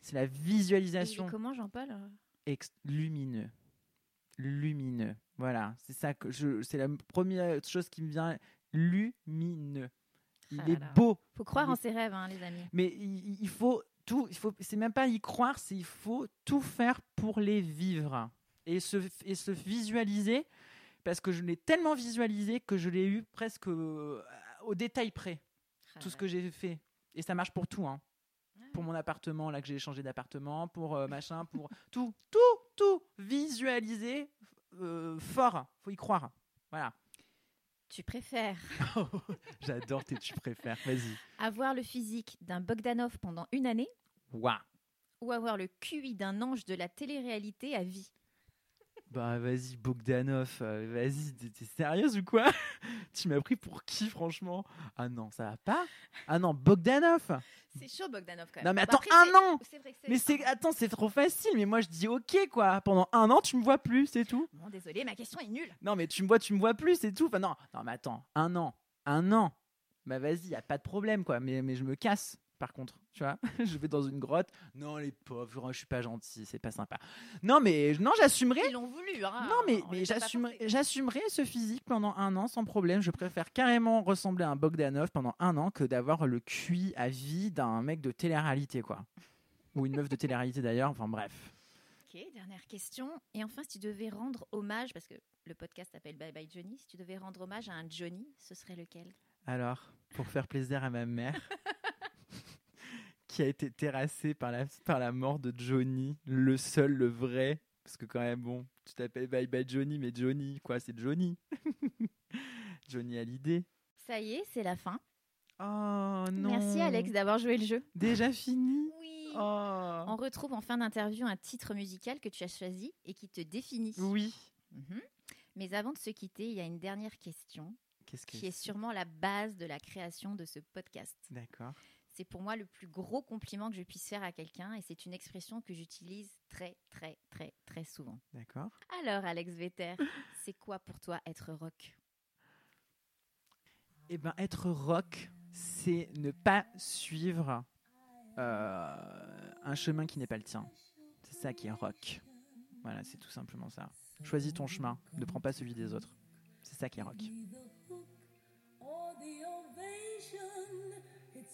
Speaker 1: C'est la visualisation.
Speaker 3: comment Jean-Paul?
Speaker 1: Lumineux. Lumineux. Voilà, c'est ça que je. C'est la première chose qui me vient. Lumineux. Il
Speaker 3: Ah
Speaker 1: est
Speaker 3: là
Speaker 1: beau.
Speaker 3: Faut croire
Speaker 1: Il
Speaker 3: en ses rêves, hein, les amis.
Speaker 1: Mais il, il faut tout. Il faut. C'est même pas y croire. C'est il faut tout faire pour les vivre et se et se visualiser. Parce que je l'ai tellement visualisé que je l'ai eu presque euh, au détail près. Tout ce que j'ai fait. Et ça marche pour tout. Hein. Pour mon appartement, là que j'ai changé d'appartement, pour euh, machin, pour tout, tout, tout visualiser euh, fort. Faut y croire. Voilà.
Speaker 3: Tu préfères
Speaker 1: J'adore tes tu préfères. Vas-y.
Speaker 3: avoir le physique d'un Bogdanov pendant une année
Speaker 1: Waouh.
Speaker 3: ou avoir le QI d'un ange de la télé-réalité à vie?
Speaker 1: Bah vas-y, Bogdanov, euh, vas-y, t'es sérieuse ou quoi? Tu m'as pris pour qui, franchement? Ah non, ça va pas? Ah non, Bogdanov
Speaker 3: C'est chaud Bogdanov quand même.
Speaker 1: Non mais
Speaker 3: Bon,
Speaker 1: attends,
Speaker 3: après,
Speaker 1: un an Mais c'est attends, c'est trop facile. Mais moi je dis ok quoi. Pendant un an, tu me vois plus, c'est tout.
Speaker 3: Bon, désolé, ma question est nulle.
Speaker 1: Non mais tu me vois, tu me vois plus, c'est tout. Enfin non, non mais attends, un an, un an. Bah vas-y, y a pas de problème quoi. Mais mais je me casse. Par contre, tu vois, je vais dans une grotte. Non les pauvres, je suis pas gentil, c'est pas sympa. Non mais non, j'assumerai.
Speaker 3: Ils l'ont voulu. Hein,
Speaker 1: Non, mais, mais j'assumerai ce physique pendant un an sans problème. Je préfère carrément ressembler à un Bogdanov pendant un an que d'avoir le QI à vie d'un mec de télé-réalité, quoi. Ou une meuf de télé-réalité d'ailleurs, enfin bref.
Speaker 3: Ok, dernière question. Et enfin, si tu devais rendre hommage, parce que le podcast s'appelle Bye Bye Johnny, si tu devais rendre hommage à un Johnny, ce serait lequel?
Speaker 1: Alors, pour faire plaisir à ma mère, qui a été terrassée par la, par la mort de Johnny, le seul, le vrai. Parce que quand même, bon, tu t'appelles Bye Bye Johnny, mais Johnny, quoi, c'est Johnny. Johnny a l'idée.
Speaker 3: Ça y est, c'est la fin.
Speaker 1: Oh non.
Speaker 3: Merci Alex d'avoir joué le jeu.
Speaker 1: Déjà fini
Speaker 3: Oui.
Speaker 1: Oh.
Speaker 3: On retrouve en fin d'interview un titre musical que tu as choisi et qui te définit.
Speaker 1: Oui.
Speaker 3: Mhm. Mais avant de se quitter, il y a une dernière question qui est sûrement la base de la création de ce podcast.
Speaker 1: D'accord.
Speaker 3: C'est pour moi le plus gros compliment que je puisse faire à quelqu'un et c'est une expression que j'utilise très très très très souvent.
Speaker 1: D'accord.
Speaker 3: Alors Alex Vetter, c'est quoi pour toi être rock?
Speaker 1: Eh ben, être rock, c'est ne pas suivre euh, un chemin qui n'est pas le tien. C'est ça qui est rock. Voilà, c'est tout simplement ça. Choisis ton chemin, ne prends pas celui des autres. C'est ça qui est rock.